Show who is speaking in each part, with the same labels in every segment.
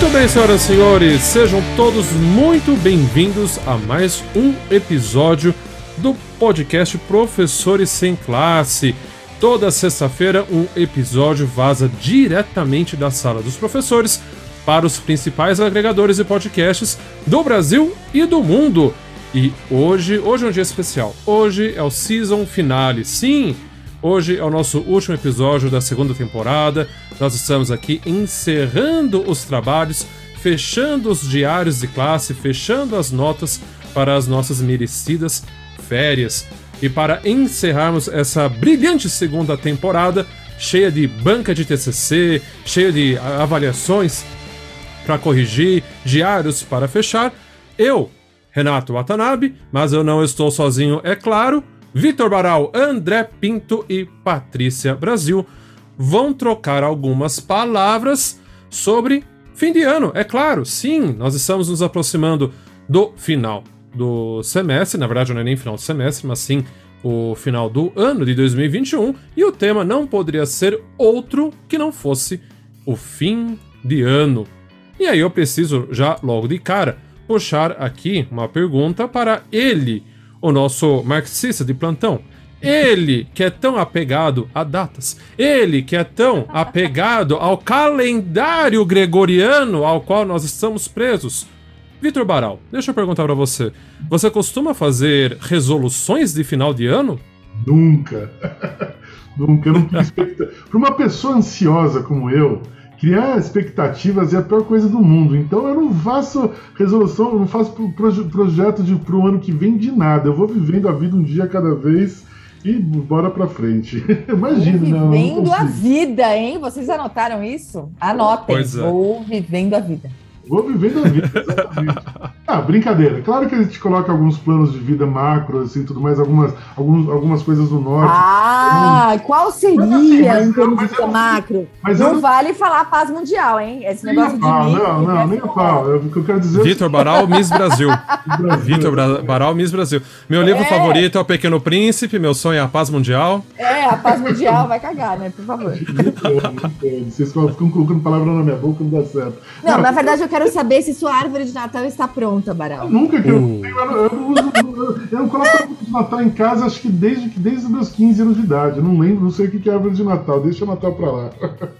Speaker 1: Muito bem, senhoras e senhores, sejam todos muito bem-vindos a mais um episódio do podcast Professores Sem Classe. Toda sexta-feira, um episódio vaza diretamente da sala dos professores para os principais agregadores e podcasts do Brasil e do mundo. E hoje, hoje é um dia especial. Hoje é o season finale. Sim, hoje é o nosso último episódio da segunda temporada. Nós estamos aqui encerrando os trabalhos, fechando os diários de classe, fechando as notas para as nossas merecidas férias. E para encerrarmos essa brilhante segunda temporada, cheia de banca de TCC, cheia de avaliações para corrigir, diários para fechar, eu, Renato Watanabe, mas eu não estou sozinho, é claro. Vitor Baral, André Pinto e Patrícia Brasil vão trocar algumas palavras sobre fim de ano. É claro, sim, nós estamos nos aproximando do final do semestre, na verdade não é nem final do semestre, mas sim o final do ano de 2021, e o tema não poderia ser outro que não fosse o fim de ano. E aí eu preciso já logo de cara puxar aqui uma pergunta para ele, o nosso marxista de plantão. Ele que é tão apegado a datas, ele que é tão apegado ao calendário gregoriano ao qual nós estamos presos. Vitor Baral, deixa eu perguntar para você. Você costuma fazer resoluções de final de ano?
Speaker 2: Nunca. Nunca. Eu não. Para uma pessoa ansiosa como eu, criar expectativas é a pior coisa do mundo. Então eu não faço resolução, eu não faço proje projeto para o ano que vem de nada. Eu vou vivendo a vida um dia a cada vez e bora pra frente. Imagina,
Speaker 3: Vou vivendo a vida, hein? Vocês anotaram isso? Anotem.
Speaker 1: Pois é.
Speaker 3: Vou vivendo a vida.
Speaker 2: Vou vivendo a vida, exatamente. ah, brincadeira. Claro que a gente coloca alguns planos de vida macro, assim, tudo mais, algumas, alguns, algumas coisas do norte.
Speaker 3: Ah, qual seria
Speaker 2: Mas,
Speaker 3: em termos de
Speaker 2: não-
Speaker 3: macro?
Speaker 2: mas
Speaker 3: não
Speaker 2: não-
Speaker 3: vale falar paz mundial, hein? Esse
Speaker 2: nem
Speaker 3: negócio de
Speaker 2: pau,
Speaker 3: mim.
Speaker 2: não, não, nem a pau. Eu- O que eu quero dizer
Speaker 1: Vitor Baral, Miss Brasil.
Speaker 2: é
Speaker 1: Vitor Bra- Baral, Miss Brasil. Meu livro
Speaker 3: É.
Speaker 1: favorito é O Pequeno Príncipe, meu sonho é a paz mundial.
Speaker 3: É, a paz mundial vai cagar, né? Por favor.
Speaker 2: Não não. Vocês ficam colocando palavra na minha boca, não dá certo.
Speaker 3: Não, na verdade eu quero saber se sua árvore de Natal está pronta, Baral.
Speaker 2: Nunca que eu,
Speaker 1: Uh.
Speaker 2: eu, não- eu, eu, eu não coloco árvore de Natal em casa, acho que desde, que- desde os meus 15 anos de idade. Eu não lembro, não sei o que é árvore de Natal. Deixa o Natal pra lá.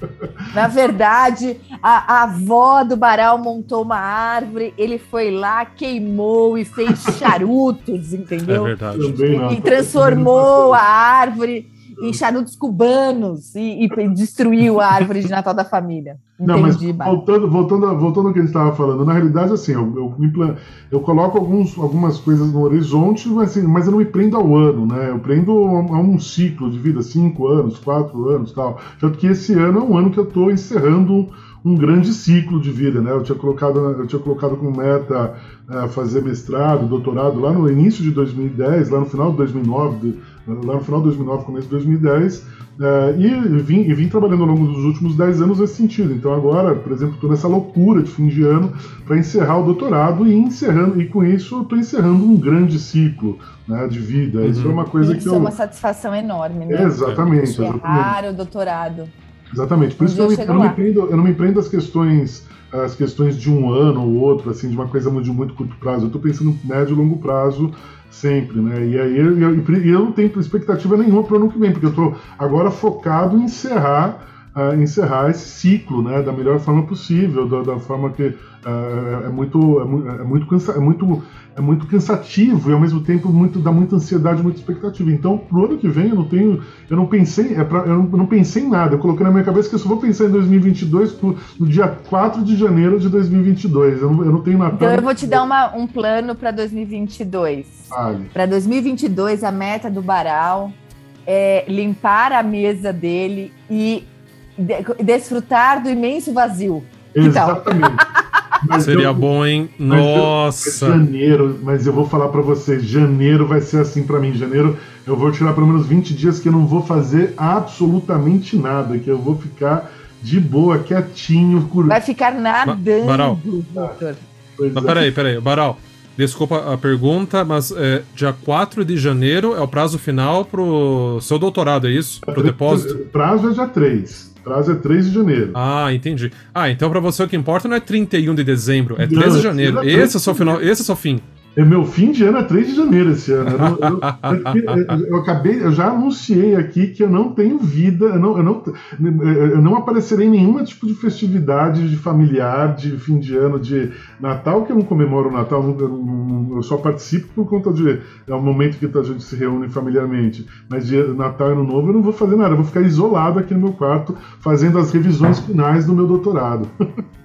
Speaker 3: Na verdade, a, a avó do Baral montou uma árvore, ele foi lá, queimou e fez charutos,
Speaker 1: É
Speaker 3: entendeu?
Speaker 1: verdade.
Speaker 2: Também não.
Speaker 3: e transformou a árvore em charutos cubanos e, e destruiu a árvore de Natal da família.
Speaker 2: Não, mas
Speaker 3: Entendi,
Speaker 2: voltando, voltando, voltando ao que a gente estava falando, na realidade, assim, eu, eu, eu coloco alguns, algumas coisas no horizonte, mas, assim, mas eu não me prendo ao ano, né? Eu prendo a, a um ciclo de vida, cinco anos, quatro anos tal. Tanto que esse ano é um ano que eu estou encerrando um grande ciclo de vida, né? Eu tinha colocado, eu tinha colocado como meta eh, fazer mestrado, doutorado lá no início de 2010, lá no final de 2009, de- lá no final de 2009, começo de 2010, eh, e, vim, e vim trabalhando ao longo dos últimos 10 anos nesse sentido. Então agora, por exemplo, estou nessa loucura de fim de ano para encerrar o doutorado e encerrando e com isso estou encerrando um grande ciclo né, de vida. Isso é uma coisa
Speaker 3: Isso
Speaker 2: que
Speaker 3: é
Speaker 2: eu
Speaker 3: uma satisfação enorme, né?
Speaker 2: exatamente, exatamente.
Speaker 3: Encerrar o doutorado.
Speaker 2: Exatamente. Por
Speaker 3: Um
Speaker 2: isso que eu,
Speaker 3: eu
Speaker 2: eu não me prendo, eu não me prendo às questões, às questões de um ano ou outro, assim, de uma coisa de muito curto prazo. Eu estou pensando em médio e longo prazo sempre, né? E aí eu, eu, eu não tenho expectativa nenhuma para o ano que vem, porque eu estou agora focado em encerrar. Ah, encerrar esse ciclo né, da melhor forma possível, da, da forma que ah, é muito é, mu- é muito cansa, é muito é muito cansativo e ao mesmo tempo muito dá muita ansiedade, muita expectativa. Então, pro ano que vem eu não tenho, eu não pensei, é pra, eu, não, eu não pensei em nada. Eu coloquei na minha cabeça que eu só vou pensar em 2022 pro, no dia 4 de janeiro de 2022. Eu não, eu não tenho Natal.
Speaker 3: Então eu vou te dar uma- um plano para 2022.
Speaker 2: Vale.
Speaker 3: Para 2022, a meta do Baral é limpar a mesa dele e de- desfrutar do imenso vazio. Então.
Speaker 2: Exatamente.
Speaker 1: Seria
Speaker 2: eu-
Speaker 1: bom, hein?
Speaker 2: mas eu-
Speaker 1: Nossa!
Speaker 2: Janeiro, mas eu vou falar pra vocês, janeiro vai ser assim pra mim. Janeiro eu vou tirar pelo menos 20 dias que eu não vou fazer absolutamente nada, que eu vou ficar de boa, quietinho, curtindo.
Speaker 3: Vai ficar nadando,
Speaker 1: Baral. Mas
Speaker 2: é.
Speaker 1: peraí, peraí, Baral. Desculpa a pergunta, mas é, dia 4 de janeiro é o prazo final pro seu doutorado, é isso? Pro depósito?
Speaker 2: Prazo é dia 3. Prazo é 3 de janeiro.
Speaker 1: Ah, entendi. Ah, então para você o que importa não é 31 de dezembro, é 13 de janeiro. Esse é o seu final, esse é o seu fim.
Speaker 2: É meu fim de ano é 3 de janeiro esse ano. Eu, eu, eu, eu, acabei, eu já anunciei aqui que eu não tenho vida, eu não, eu não, eu não aparecerei em nenhum tipo de festividade de familiar, de fim de ano, de Natal, que eu não comemoro o Natal, eu, só participo por conta de. É o momento que a gente se reúne familiarmente. Mas de Natal e Ano Novo eu não vou fazer nada, eu vou ficar isolado aqui no meu quarto, fazendo as revisões finais do meu doutorado.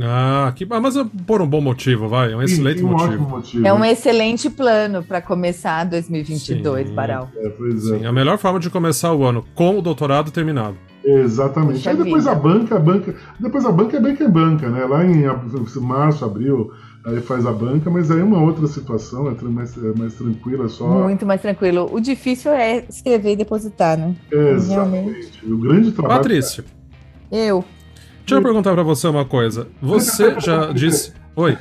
Speaker 1: Ah, que, mas é por um bom motivo, vai. É um excelente Sim, um motivo.
Speaker 3: motivo. É um excelente plano para começar 2022, Sim. Baral.
Speaker 1: É, pois é. Sim, a melhor forma de começar o ano com o doutorado terminado.
Speaker 2: Exatamente. Puxa Aí depois vida. a banca, a banca. Depois a banca é banca é banca, né? Lá em março, abril, aí faz a banca, mas aí é uma outra situação, é mais, é mais tranquila, é só.
Speaker 3: Muito mais tranquilo. O difícil é escrever e depositar, né?
Speaker 2: Exatamente. O grande trabalho.
Speaker 1: Patrícia.
Speaker 3: Eu.
Speaker 1: Deixa eu perguntar para você uma coisa. Você já disse. Oi.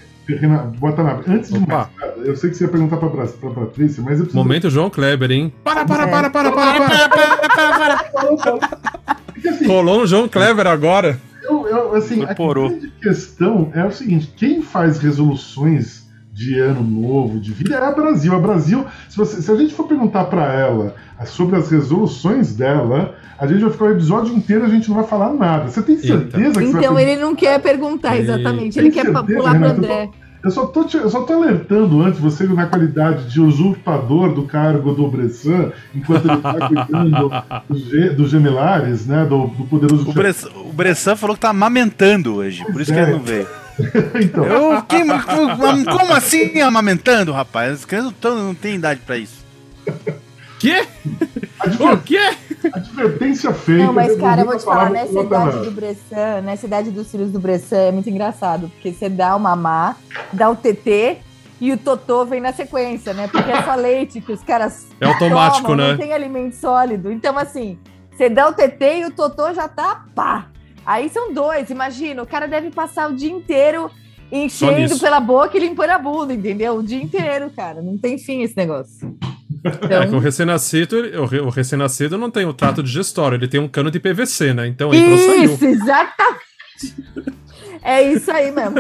Speaker 2: Bota na... Antes de mais nada, eu sei que você ia perguntar pra, pra Patrícia, mas eu preciso.
Speaker 1: Momento João Kleber, hein? Para, para, para, para, para, para, para, para. Rolou um João Kleber agora.
Speaker 2: Eu, eu, assim, a grande questão é o seguinte: quem faz resoluções de ano novo, de vida, é a Brasil. A Brasil, se, você, se a gente for perguntar para ela sobre as resoluções dela, a gente vai ficar o episódio inteiro e a gente não vai falar nada. Você tem certeza Eita. que
Speaker 3: Então ele não quer perguntar exatamente, ele quer certeza, pular pro André.
Speaker 2: Eu só, tô te, eu só tô alertando antes você na qualidade de usurpador do cargo do Bressan, enquanto ele está cuidando dos do gemelares, né? Do, do poderoso.
Speaker 4: O, Bressan, o Bressan falou que tá amamentando hoje, pois por isso é. que ele não veio. então. Eu, quem, como assim amamentando, rapaz? As crianças não, não tem idade para isso.
Speaker 1: Quê? O quê?
Speaker 2: Advertência feita.
Speaker 3: Não, mas cara, eu vou te falar, nessa idade do Bressan, nessa idade dos filhos do Bressan, é muito engraçado, porque você dá o mamá, dá o TT e o totô vem na sequência, né? Porque é só leite que os caras
Speaker 1: É automático,
Speaker 3: tomam,
Speaker 1: né?
Speaker 3: Não tem alimento sólido. Então, assim, você dá o TT e o totô já tá pá. Aí são dois, imagina, o cara deve passar o dia inteiro enchendo pela boca e limpando a bunda, entendeu? O dia inteiro, cara. Não tem fim esse negócio.
Speaker 1: Então... É que o recém-nascido, o recém-nascido não tem o trato digestório, ele tem um cano de PVC, né? Então entrou
Speaker 3: Isso, saiu. exatamente. É isso aí mesmo.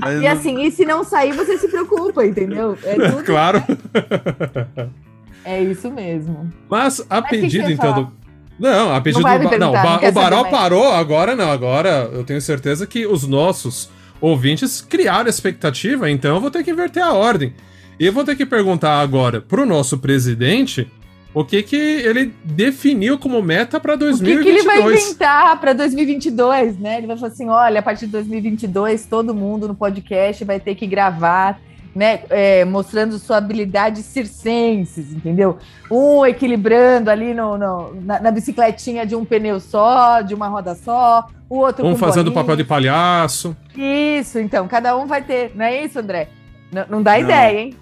Speaker 3: Mas e assim, e se não sair, você se preocupa, entendeu?
Speaker 1: É tudo... Claro.
Speaker 3: É isso mesmo.
Speaker 1: Mas a Mas pedido, que então, do... Não, a pedido não do. Não, não o Baral parou, agora não. Agora eu tenho certeza que os nossos ouvintes criaram expectativa, então eu vou ter que inverter a ordem. E eu vou ter que perguntar agora pro nosso presidente o que que ele definiu como meta para 2022. O que, que,
Speaker 3: ele vai inventar para 2022, né? Ele vai falar assim, olha, a partir de 2022 todo mundo no podcast vai ter que gravar, né, é, mostrando sua habilidade circenses, entendeu? Um equilibrando ali no, no na, na, bicicletinha de um pneu só, de uma roda só, o outro
Speaker 1: um fazendo o papel de palhaço.
Speaker 3: Isso, então, cada um vai ter, não é isso, André? N não dá não. ideia, hein?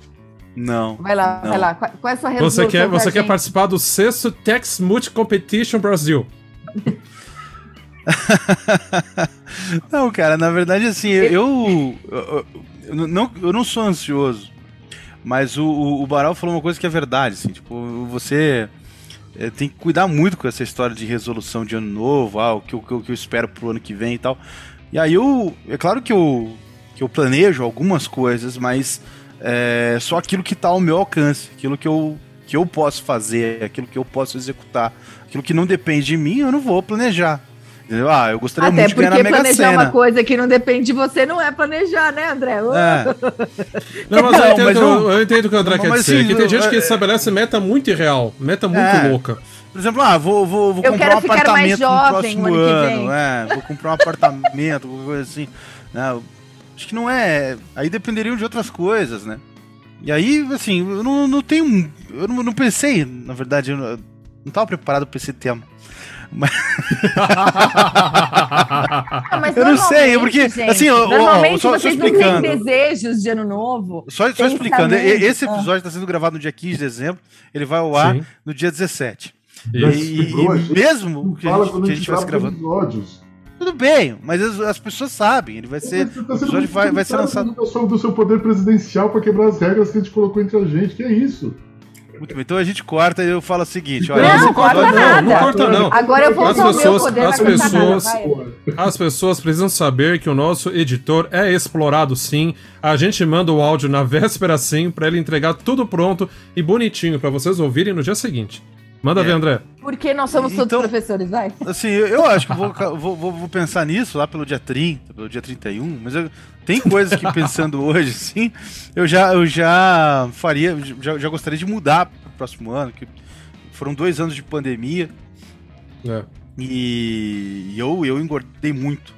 Speaker 4: Não.
Speaker 3: Vai lá,
Speaker 4: não.
Speaker 3: vai lá. Qual, é a sua
Speaker 1: resolução? Você quer, você quer participar do sexto Tex Multi Competition Brasil?
Speaker 4: não, cara, na verdade, assim, eu, eu, eu, não, eu não sou ansioso, mas o, o, o Baral falou uma coisa que é verdade, assim, tipo, você é, tem que cuidar muito com essa história de resolução de ano novo, ah, o que, o, o que eu espero pro ano que vem e tal. E aí eu, é claro que eu, que eu planejo algumas coisas, mas é, só aquilo que está ao meu alcance, aquilo que eu, que eu posso fazer, aquilo que eu posso executar, aquilo que não depende de mim, eu não vou planejar. Ah, eu gostaria Até muito de ganhar na Mega
Speaker 3: Sena.
Speaker 4: planejar
Speaker 3: uma coisa que não depende de você não é planejar, né, André? É.
Speaker 1: Não, mas, eu, entendo, mas eu, eu, entendo o que o André não, quer dizer. Assim, tem gente que estabelece meta muito irreal, meta muito é. louca.
Speaker 4: Por exemplo, ah, vou, vou, vou comprar um apartamento no próximo ano. É, vou comprar um apartamento, alguma coisa assim. Né? Acho que não é. Aí dependeriam de outras coisas, né? E aí, assim, eu não, não tenho. Eu não, não pensei, na verdade, eu não, não tava preparado para esse tema. Mas...
Speaker 3: ah, mas eu não sei, porque gente, assim, normalmente ó, só, vocês só explicando. não têm desejos de ano novo.
Speaker 4: Só, só explicando, esse episódio está sendo gravado no dia 15 de dezembro, ele vai ao ar Sim. no dia 17. E, e, e mesmo que a gente, que a gente estivesse gravando. Episódios. Tudo bem, mas as, as pessoas sabem. Ele vai ser.
Speaker 2: Você tá
Speaker 4: O episódio vai, vai ser lançado.
Speaker 2: do seu, do seu poder presidencial pra quebrar as regras que a gente colocou entre a gente. Que é isso?
Speaker 4: Muito bem, então a gente corta e eu falo o seguinte: olha,
Speaker 3: Não,
Speaker 1: não corta não, não
Speaker 3: nada.
Speaker 1: corta não.
Speaker 3: Agora eu vou
Speaker 1: As
Speaker 3: usar o meu
Speaker 1: pessoas-
Speaker 3: poder,
Speaker 1: as
Speaker 3: nada,
Speaker 1: pessoas-.
Speaker 2: Porra.
Speaker 1: As pessoas precisam saber que o nosso editor é explorado sim. A gente manda o áudio na véspera sim, pra ele entregar tudo pronto e bonitinho pra vocês ouvirem no dia seguinte. Manda
Speaker 4: É.
Speaker 1: ver, André.
Speaker 3: Porque nós somos todos
Speaker 4: Então-
Speaker 3: professores, vai.
Speaker 4: Assim, eu, eu acho que eu vou, vou, vou, vou pensar nisso lá pelo dia 30, pelo dia 31, mas eu- tem coisas que pensando hoje, assim, eu já, eu já faria, já, já gostaria de mudar pro próximo ano, que foram dois anos de pandemia
Speaker 1: É.
Speaker 4: e, e eu, eu engordei muito.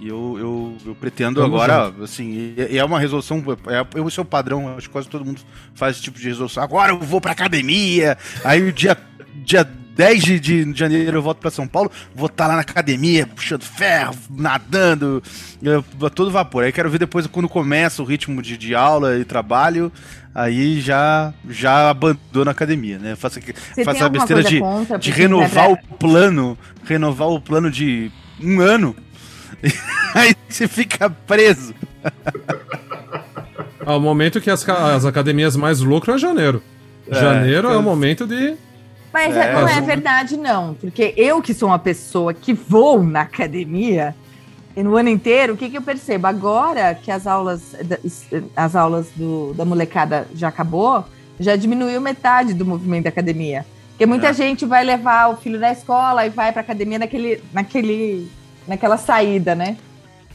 Speaker 4: E eu, eu, eu pretendo
Speaker 1: Vamos
Speaker 4: agora, assim, e, e é uma resolução, é, esse é o padrão, acho que quase todo mundo faz esse tipo de resolução. Agora eu vou pra academia, aí o dia, dia 10 de, de janeiro eu volto pra São Paulo, vou estar lá na academia, puxando ferro, nadando, eu- a todo vapor. Aí quero ver depois quando começa o ritmo de, de aula e trabalho, aí já, já abandono a academia, né? Faço
Speaker 3: tem
Speaker 4: a besteira de,
Speaker 3: contra?
Speaker 4: de renovar o plano, renovar o plano de um ano. Aí você fica preso.
Speaker 1: Ah, o momento que as, as academias mais lucram é janeiro.
Speaker 4: É,
Speaker 1: janeiro é o momento de.
Speaker 3: Mas
Speaker 4: É,
Speaker 3: não é verdade, não. Porque eu, que sou uma pessoa que vou na academia, e no ano inteiro, o que, que eu percebo? Agora que as aulas, da- as aulas do- da molecada já acabou, já diminuiu metade do movimento da academia. Porque muita
Speaker 4: É.
Speaker 3: gente vai levar o filho da escola e vai pra academia naquele, naquele, naquela saída, né?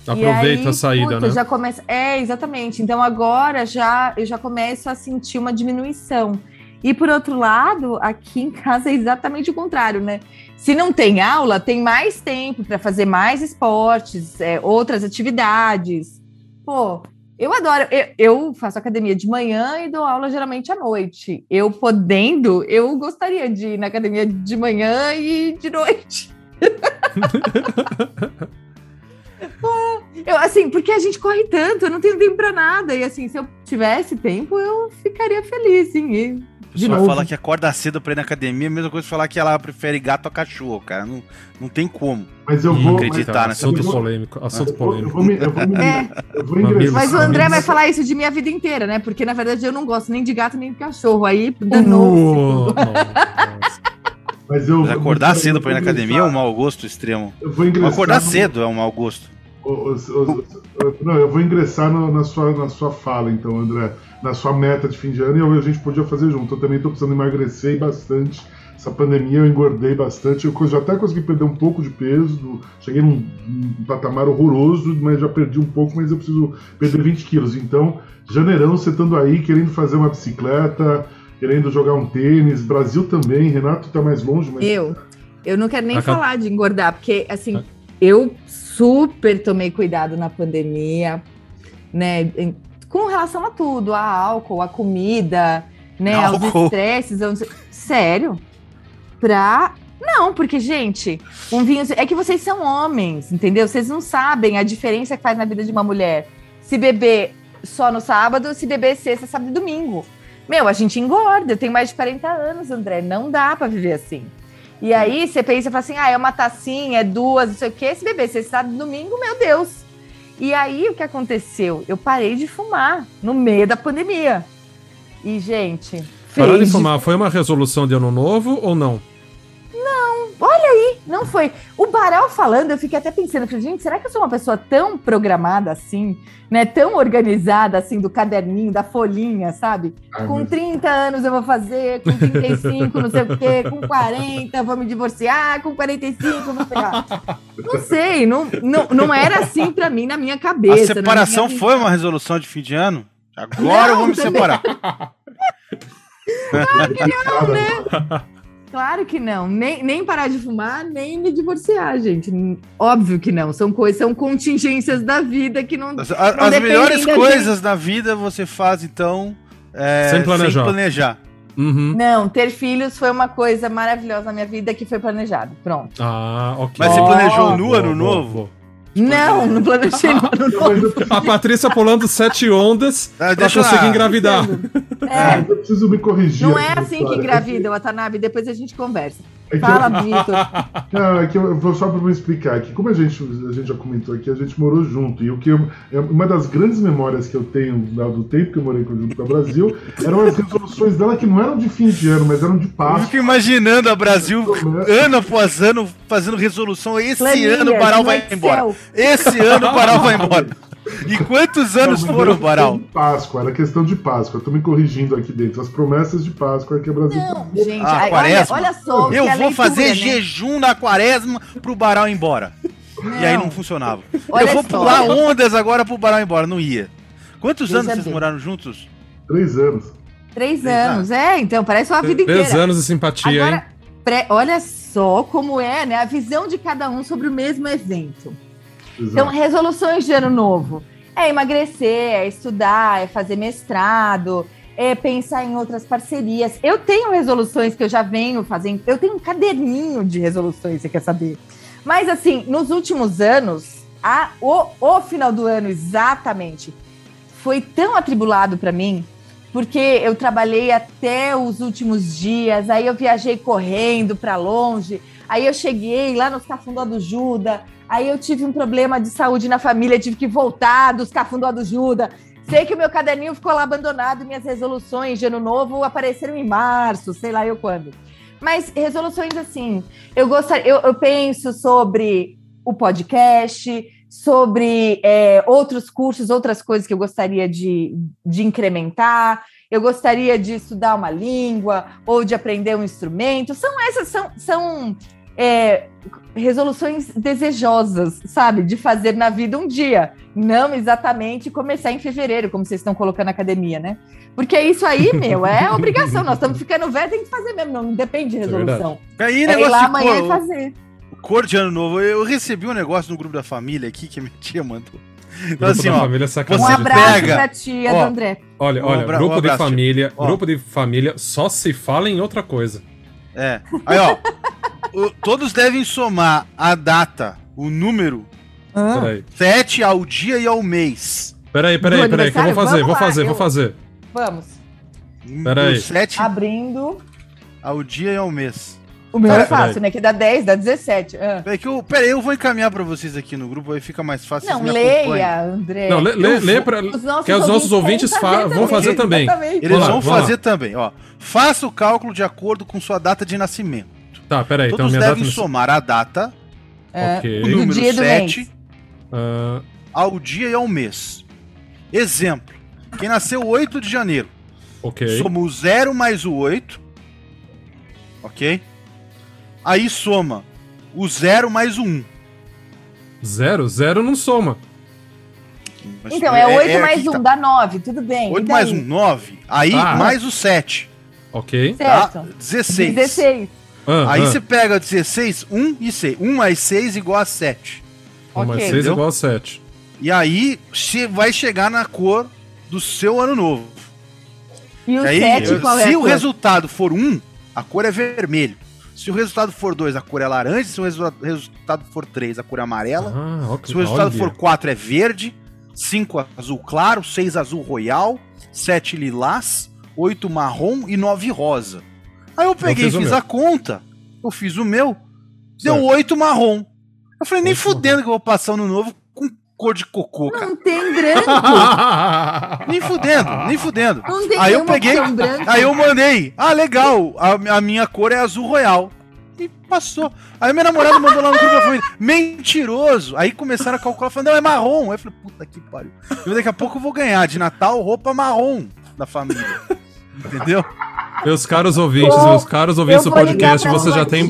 Speaker 1: Aproveita
Speaker 3: aí,
Speaker 1: a saída,
Speaker 3: puta,
Speaker 1: né?
Speaker 3: Já começa... É, exatamente. Então agora já eu já começo a sentir uma diminuição. E por outro lado, aqui em casa é exatamente o contrário, né? Se não tem aula, tem mais tempo para fazer mais esportes, é, outras atividades. Pô, eu adoro. Eu, eu faço academia de manhã e dou aula geralmente à noite. Eu podendo, eu gostaria de ir na academia de manhã e de noite. Eu, assim, porque a gente corre tanto, eu não tenho tempo para nada. E assim, se eu tivesse tempo, eu ficaria feliz em ir. De
Speaker 4: pessoa
Speaker 3: novo.
Speaker 4: fala que acorda cedo pra ir na academia, a mesma coisa que falar que ela prefere gato a cachorro, cara. Não, não tem como.
Speaker 2: Mas eu vou.
Speaker 4: acredito.
Speaker 2: mas-
Speaker 4: Acreditar nessa
Speaker 1: assunto polêmico. Assunto polêmico.
Speaker 3: É. Mas o André vai falar isso de minha vida inteira, né? Porque na verdade eu não gosto nem de gato nem de cachorro. Aí danou.
Speaker 1: Uh.
Speaker 2: Mas eu,
Speaker 4: Mas acordar
Speaker 2: eu-
Speaker 4: cedo pra ir na academia é um mau gosto extremo.
Speaker 2: Eu vou ingressar.
Speaker 4: Acordar
Speaker 2: no-
Speaker 4: cedo é um mau gosto.
Speaker 2: O- o- o- o- Não, eu vou ingressar no- na, sua, na sua fala, então, André. Na sua meta de fim de ano e eu- a gente podia fazer junto. Eu também tô precisando emagrecer bastante. Essa pandemia eu engordei bastante. Eu já até consegui perder um pouco de peso. do- Cheguei num, num patamar horroroso, mas já perdi um pouco, mas eu preciso perder 20 quilos. Então, janeirão, você estando aí, querendo fazer uma bicicleta, querendo jogar um tênis. Brasil também. Renato tá mais longe, mas.
Speaker 3: Eu, eu não quero nem
Speaker 1: Aca-
Speaker 3: falar de engordar, porque assim, eu super tomei cuidado na pandemia, né? Com relação a tudo, a álcool, a comida, né? Aos
Speaker 4: Álcool?
Speaker 3: estresses. eu não sei- Sério? Pra. Não, porque, gente, um vinho. É que vocês são homens, entendeu? Vocês não sabem a diferença que faz na vida de uma mulher. Se beber só no sábado, se beber sexta, sábado e domingo. Meu, a gente engorda. Eu tenho mais de 40 anos, André. Não dá pra viver assim. E aí você pensa, fala assim, ah, é uma tacinha, é duas, não sei o quê. Se beber sexta, sábado e domingo, meu Deus. E aí o que aconteceu? Eu parei de fumar no meio da pandemia. E, gente,
Speaker 1: Parar de fumar foi uma resolução de ano novo ou não?
Speaker 3: Não foi. O Baral falando, eu fiquei até pensando, falei, gente, será que eu sou uma pessoa tão programada assim, né? Tão organizada assim, do caderninho, da folhinha, sabe?
Speaker 2: Ah,
Speaker 3: Com
Speaker 2: mas-
Speaker 3: 30 anos eu vou fazer, com 35 não sei o quê, com 40 eu vou me divorciar, com 45 eu vou pegar. Não sei, não, não, não era assim pra mim na minha cabeça.
Speaker 4: A separação
Speaker 3: minha
Speaker 4: foi uma resolução de fim de ano? Agora eu vou me
Speaker 3: também.
Speaker 4: separar.
Speaker 3: Claro que não. Nem, nem parar de fumar, nem me divorciar, gente. Óbvio que não. São coisas, são contingências da vida que não.
Speaker 4: As,
Speaker 3: Não
Speaker 4: as melhores
Speaker 3: da
Speaker 4: coisas da vida você faz, então. é,
Speaker 1: Sem planejar.
Speaker 4: Sem planejar.
Speaker 1: Uhum.
Speaker 3: Não, ter filhos foi uma coisa maravilhosa na minha vida que foi planejado. Pronto.
Speaker 1: Ah, ok.
Speaker 4: Mas você planejou no
Speaker 1: Boa,
Speaker 4: ano novo?
Speaker 1: Boa.
Speaker 3: Não, não planejei no ano novo.
Speaker 1: A Patrícia pulando sete ondas
Speaker 4: Ah,
Speaker 1: pra
Speaker 4: deixa
Speaker 1: conseguir
Speaker 4: lá.
Speaker 1: engravidar.
Speaker 3: É,
Speaker 2: Eu preciso me corrigir.
Speaker 3: não é assim que
Speaker 2: cara.
Speaker 3: engravida, Watanabe. Depois a gente conversa.
Speaker 2: É que
Speaker 3: Fala,
Speaker 2: eu,
Speaker 3: Vitor.
Speaker 2: não, é que eu vou só para explicar que como a gente, a gente já comentou aqui, a gente morou junto. E o que eu- é uma das grandes memórias que eu tenho do tempo que eu morei junto com a Brasil eram as resoluções dela que não eram de fim de ano, mas eram de
Speaker 4: Eu
Speaker 2: Páscoa.
Speaker 4: fico imaginando a Brasil ano após ano fazendo resolução. Esse
Speaker 3: Planilhas
Speaker 4: ano o Baral vai
Speaker 3: Excel.
Speaker 4: embora. Esse ano o Baral vai embora. E quantos anos
Speaker 2: Não,
Speaker 4: foram,
Speaker 2: era
Speaker 4: Baral?
Speaker 2: questão de Páscoa, era questão de Páscoa. Eu tô me corrigindo aqui dentro. As promessas de Páscoa que a Brasil
Speaker 3: Não, gente,
Speaker 4: Ah,
Speaker 3: aí, olha,
Speaker 4: quaresma.
Speaker 3: olha só. o
Speaker 4: Eu vou
Speaker 3: leitura,
Speaker 4: fazer
Speaker 3: né?
Speaker 4: jejum na quaresma pro Baral ir embora. E aí não funcionava.
Speaker 3: Olha
Speaker 4: eu vou
Speaker 3: só.
Speaker 4: pular ondas agora pro Baral ir embora. Não ia. Quantos anos vocês
Speaker 3: bem.
Speaker 4: moraram juntos?
Speaker 2: Três anos.
Speaker 3: Três
Speaker 4: Três
Speaker 3: anos, é, então, parece uma vida
Speaker 1: Três
Speaker 3: inteira.
Speaker 1: anos de simpatia,
Speaker 3: Agora,
Speaker 1: hein?
Speaker 3: pre- olha só como é, né? A visão de cada um sobre o mesmo evento. Então,
Speaker 2: Exato.
Speaker 3: resoluções de ano novo. É emagrecer, é estudar, é fazer mestrado, é pensar em outras parcerias. Eu tenho resoluções que eu já venho fazendo. Eu tenho um caderninho de resoluções, você quer saber? Mas, assim, nos últimos anos, a, o, o final do ano, exatamente, foi tão atribulado para mim, porque eu trabalhei até os últimos dias, aí eu viajei correndo para longe, aí eu cheguei lá nos Cafundó do Juda, aí eu tive um problema de saúde na família, tive que voltar dos Cafundó do Juda. Sei que o meu caderninho ficou lá abandonado, minhas resoluções de ano novo apareceram em março, sei lá eu quando. Mas resoluções assim, eu gostaria, eu, eu penso sobre o podcast, sobre é, outros cursos, outras coisas que eu gostaria de, de incrementar. Eu gostaria de estudar uma língua ou de aprender um instrumento. São essas, são, são é, resoluções desejosas, sabe? De fazer na vida um dia. Não exatamente começar em fevereiro, como vocês estão colocando na academia, né? Porque isso aí, meu, é obrigação. Nós estamos ficando velhos, tem que fazer mesmo, não depende de resolução.
Speaker 4: Aí,
Speaker 3: É ir
Speaker 4: negócio
Speaker 3: lá
Speaker 4: de
Speaker 3: amanhã e
Speaker 4: cor,
Speaker 3: fazer.
Speaker 4: cor de ano novo. Eu recebi um negócio no grupo da família aqui que a minha tia mandou. Então,
Speaker 1: Grupo
Speaker 4: assim,
Speaker 1: da
Speaker 4: ó.
Speaker 1: família é
Speaker 3: Um abraço
Speaker 4: pega-
Speaker 3: pra tia
Speaker 4: Ó,
Speaker 3: do André.
Speaker 1: Olha,
Speaker 4: Um
Speaker 1: olha,
Speaker 4: abra-
Speaker 1: grupo
Speaker 4: um
Speaker 1: de
Speaker 4: abraço,
Speaker 1: família,
Speaker 4: Ó.
Speaker 1: grupo de família só se fala em outra coisa.
Speaker 4: É. Aí, ó. O- todos devem somar a data, o número,
Speaker 3: Ah,
Speaker 1: Peraí.
Speaker 4: 7 ao dia e ao mês.
Speaker 1: Peraí, peraí, peraí, que eu vou fazer, vou
Speaker 3: lá,
Speaker 1: fazer,
Speaker 3: eu-
Speaker 1: vou fazer.
Speaker 3: vamos.
Speaker 1: Peraí.
Speaker 4: Do 7
Speaker 3: Abrindo.
Speaker 4: ao dia e ao mês.
Speaker 3: O meu
Speaker 1: Pera-
Speaker 3: é fácil, né? Que dá 10, dá 17. Ah.
Speaker 4: Peraí, que eu, peraí, eu vou encaminhar pra vocês aqui no grupo, aí fica mais fácil.
Speaker 3: Não, leia, André.
Speaker 1: Não, lê, lê, pra.
Speaker 3: Os nossos
Speaker 1: Que os nossos ouvintes fa- vão fazer também.
Speaker 3: Exatamente.
Speaker 4: Eles vão fazer também, ó. Faça o cálculo de acordo com sua data de nascimento.
Speaker 1: Tá, peraí, então
Speaker 4: Todos
Speaker 1: data.
Speaker 4: devem somar a data,
Speaker 3: É,
Speaker 1: Ok.
Speaker 4: o
Speaker 3: Do
Speaker 4: número
Speaker 3: dia e do
Speaker 4: 7,
Speaker 3: mês.
Speaker 1: Ah,
Speaker 4: ao dia e ao mês. Exemplo. Quem nasceu 8 de janeiro,
Speaker 1: ok.
Speaker 4: soma o 0 mais o 8. Ok? Aí soma o 0 mais o 1.
Speaker 1: Zero? Zero não soma.
Speaker 4: Mas
Speaker 3: Então, é 8 mais
Speaker 4: aqui
Speaker 3: 1,
Speaker 4: tá.
Speaker 3: dá 9, tudo bem.
Speaker 4: 8
Speaker 3: e daí?
Speaker 4: mais 1, 9. Aí
Speaker 1: Tá.
Speaker 4: mais o 7.
Speaker 1: Ok.
Speaker 4: Tá?
Speaker 3: Certo.
Speaker 4: 16.
Speaker 3: 16.
Speaker 1: Ah,
Speaker 4: Aí
Speaker 1: ah.
Speaker 4: você pega 16, 1 e 6. 1 mais 6 igual a 7.
Speaker 1: Um mais
Speaker 3: Ok.
Speaker 1: 6
Speaker 4: Entendeu?
Speaker 1: igual a 7.
Speaker 4: E aí você vai chegar na cor do seu ano novo.
Speaker 3: E o
Speaker 4: aí,
Speaker 3: 7, qual é
Speaker 4: se o
Speaker 3: cor?
Speaker 4: resultado for 1, a cor é vermelho. Se o resultado for 2, a cor é laranja. Se o resu- resultado for 3, a cor é amarela.
Speaker 1: Ah, ok.
Speaker 4: Se o resultado
Speaker 1: Olha.
Speaker 4: for 4, é verde. 5, azul claro. 6, azul royal. 7, lilás. 8, marrom. E 9, rosa. Aí eu peguei e
Speaker 1: fiz
Speaker 4: fiz a conta. Eu fiz o meu. Deu. 8 marrom. Eu falei, nem
Speaker 1: Oito
Speaker 4: fudendo que eu vou passar ano novo com cor de cocô, cara.
Speaker 3: Não tem branco.
Speaker 4: Nem fudendo, nem fudendo.
Speaker 3: Não tem
Speaker 4: Aí eu peguei, aí eu mandei, ah, legal, a, a minha cor é azul royal. E passou. Aí minha namorada mandou lá no grupo da família, mentiroso. Aí começaram a calcular, falando, não, é marrom. Aí eu falei, puta que pariu. E daqui a pouco eu vou ganhar de Natal roupa marrom da família. Entendeu?
Speaker 1: Meus caros ouvintes,
Speaker 3: Eu-
Speaker 1: meus caros ouvintes do podcast, você já tem.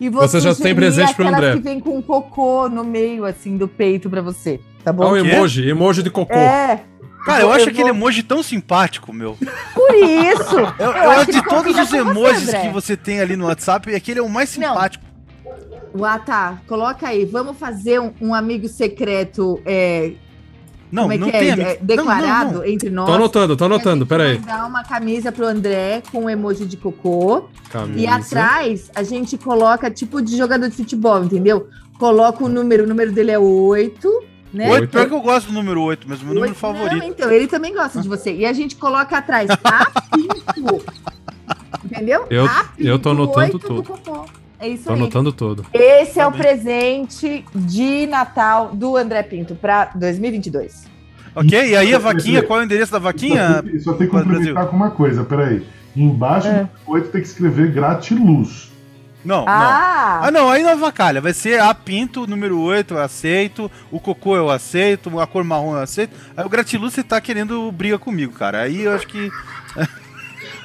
Speaker 3: E vou
Speaker 1: Você já tem presente pro André.
Speaker 3: que vem com cocô no meio, assim, do peito pra você. Tá bom?
Speaker 1: o
Speaker 4: quê?
Speaker 1: emoji, emoji de cocô.
Speaker 3: É,
Speaker 4: Cara, eu
Speaker 3: Eu
Speaker 4: acho
Speaker 3: vou-
Speaker 4: aquele emoji tão simpático, meu.
Speaker 3: por isso.
Speaker 4: Eu,
Speaker 3: Eu
Speaker 4: eu
Speaker 3: acho
Speaker 4: de todos os
Speaker 3: você,
Speaker 4: emojis
Speaker 3: André.
Speaker 4: que você tem ali no WhatsApp, aquele é o mais
Speaker 3: Não.
Speaker 4: simpático.
Speaker 3: Ah, tá. Coloca aí. Vamos fazer um, um amigo secreto é,
Speaker 4: Não,
Speaker 3: como é
Speaker 4: não
Speaker 3: que
Speaker 4: tem
Speaker 3: é,
Speaker 4: amigo-
Speaker 3: é,
Speaker 4: Não,
Speaker 3: declarado
Speaker 4: não, não.
Speaker 3: entre nós.
Speaker 1: Tô anotando, tô
Speaker 3: a
Speaker 1: anotando,
Speaker 3: gente
Speaker 1: peraí.
Speaker 3: vai dar uma camisa pro André com um emoji de cocô.
Speaker 1: Camisa.
Speaker 3: E atrás a gente coloca tipo de jogador de futebol, entendeu? Coloca o número, o número dele é 8, né?
Speaker 4: Oito,
Speaker 1: Oito.
Speaker 4: pior que eu gosto do número 8, mas o meu número favorito.
Speaker 3: Não, então, ele também gosta de você. E a gente coloca atrás apinto. Entendeu?
Speaker 1: Eu- eu tô anotando tudo.
Speaker 3: É isso
Speaker 1: Tô
Speaker 3: aí.
Speaker 1: anotando tudo.
Speaker 3: Esse é o presente de Natal do André Pinto para 2022.
Speaker 4: Ok? E aí a vaquinha, qual é o endereço da vaquinha?
Speaker 2: Só tem, que
Speaker 4: Brasil.
Speaker 2: complementar com uma coisa, peraí. Embaixo
Speaker 3: É.
Speaker 2: do 8 tem que escrever gratiluz.
Speaker 4: Não, não.
Speaker 3: Ah,
Speaker 4: Ah, não, aí não avacalha. Vai ser a Pinto, número 8, eu aceito. O Cocô eu aceito. A cor marrom eu aceito. Aí o Gratiluz você tá querendo briga comigo, cara. Aí eu acho que.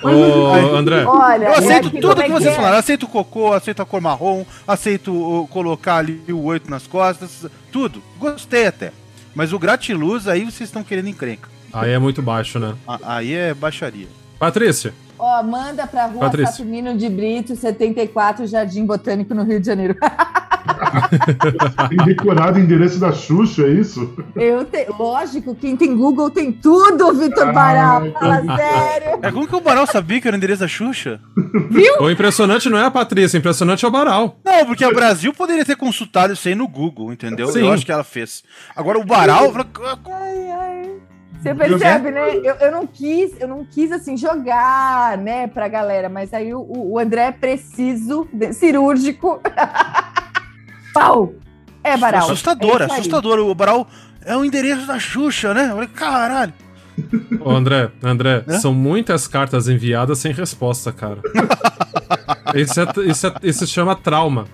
Speaker 1: Ô, André,
Speaker 3: olha,
Speaker 4: Eu aceito
Speaker 3: aqui,
Speaker 4: tudo
Speaker 3: como é
Speaker 4: que vocês
Speaker 3: é?
Speaker 4: falaram. Aceito o Cocô, aceito a cor marrom, aceito colocar ali o 8 nas costas. Tudo. Gostei até. Mas o Gratiluz aí vocês estão querendo encrenca.
Speaker 1: aí é muito baixo, né?
Speaker 4: A- Aí é baixaria.
Speaker 1: Patrícia,
Speaker 3: Ó, manda pra rua
Speaker 1: Patrícia.
Speaker 3: Saturnino de Brito, 74, Jardim Botânico, no Rio de Janeiro.
Speaker 2: Tem decorado o endereço da Xuxa, é isso?
Speaker 3: Eu te... Lógico, quem tem Google tem tudo, Vitor
Speaker 2: Ah,
Speaker 3: Baral.
Speaker 2: entendi.
Speaker 3: Fala sério.
Speaker 4: É como que o Baral sabia que era o endereço da Xuxa?
Speaker 1: o impressionante não é a Patrícia, o impressionante é o Baral.
Speaker 4: Não, porque o Brasil poderia ter consultado isso aí no Google, entendeu?
Speaker 1: Sim.
Speaker 4: Eu acho que ela fez. Agora o Baral.
Speaker 3: Ai, ai. Você percebe, né? Eu, eu não quis, eu não quis assim jogar, né, pra galera, mas aí o, o André é preciso, de- cirúrgico. Pau! É, Baral.
Speaker 4: Assustador,
Speaker 3: É
Speaker 4: assustador. O Baral é o endereço da Xuxa, né? Eu falei, caralho.
Speaker 1: Ô, André, André,
Speaker 4: Hã?
Speaker 1: são muitas cartas enviadas sem resposta, cara. Isso, é, isso, é, isso se chama trauma.